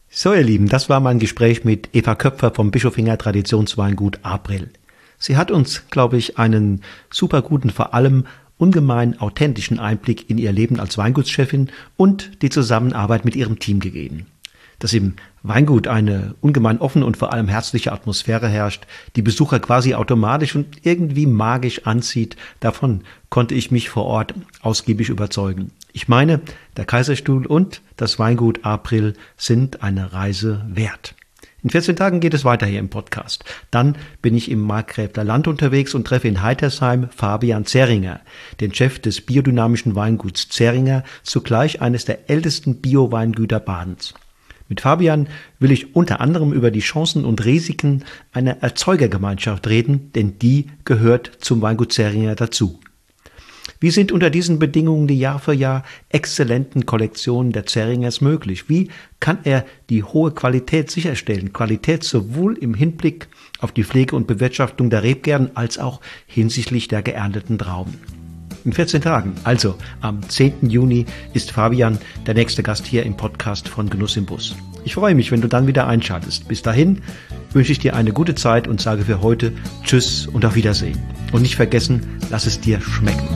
So, ihr Lieben, das war mein Gespräch mit Eva Köpfer vom Bischofinger Traditionsweingut April. Sie hat uns, glaube ich, einen super guten, vor allem ungemein authentischen Einblick in ihr Leben als Weingutschefin und die Zusammenarbeit mit ihrem Team gegeben dass im Weingut eine ungemein offene und vor allem herzliche Atmosphäre herrscht, die Besucher quasi automatisch und irgendwie magisch anzieht, davon konnte ich mich vor Ort ausgiebig überzeugen. Ich meine, der Kaiserstuhl und das Weingut April sind eine Reise wert. In 14 Tagen geht es weiter hier im Podcast. Dann bin ich im Markgräfler Land unterwegs und treffe in Heitersheim Fabian Zeringer, den Chef des biodynamischen Weinguts Zeringer, zugleich eines der ältesten Bio-Weingüter Badens. Mit Fabian will ich unter anderem über die Chancen und Risiken einer Erzeugergemeinschaft reden, denn die gehört zum Weingut Zeringer dazu. Wie sind unter diesen Bedingungen die Jahr für Jahr exzellenten Kollektionen der Zeringers möglich? Wie kann er die hohe Qualität sicherstellen? Qualität sowohl im Hinblick auf die Pflege und Bewirtschaftung der Rebgärten als auch hinsichtlich der geernteten Trauben in 14 Tagen. Also am 10. Juni ist Fabian der nächste Gast hier im Podcast von Genuss im Bus. Ich freue mich, wenn du dann wieder einschaltest. Bis dahin wünsche ich dir eine gute Zeit und sage für heute Tschüss und auf Wiedersehen. Und nicht vergessen, lass es dir schmecken.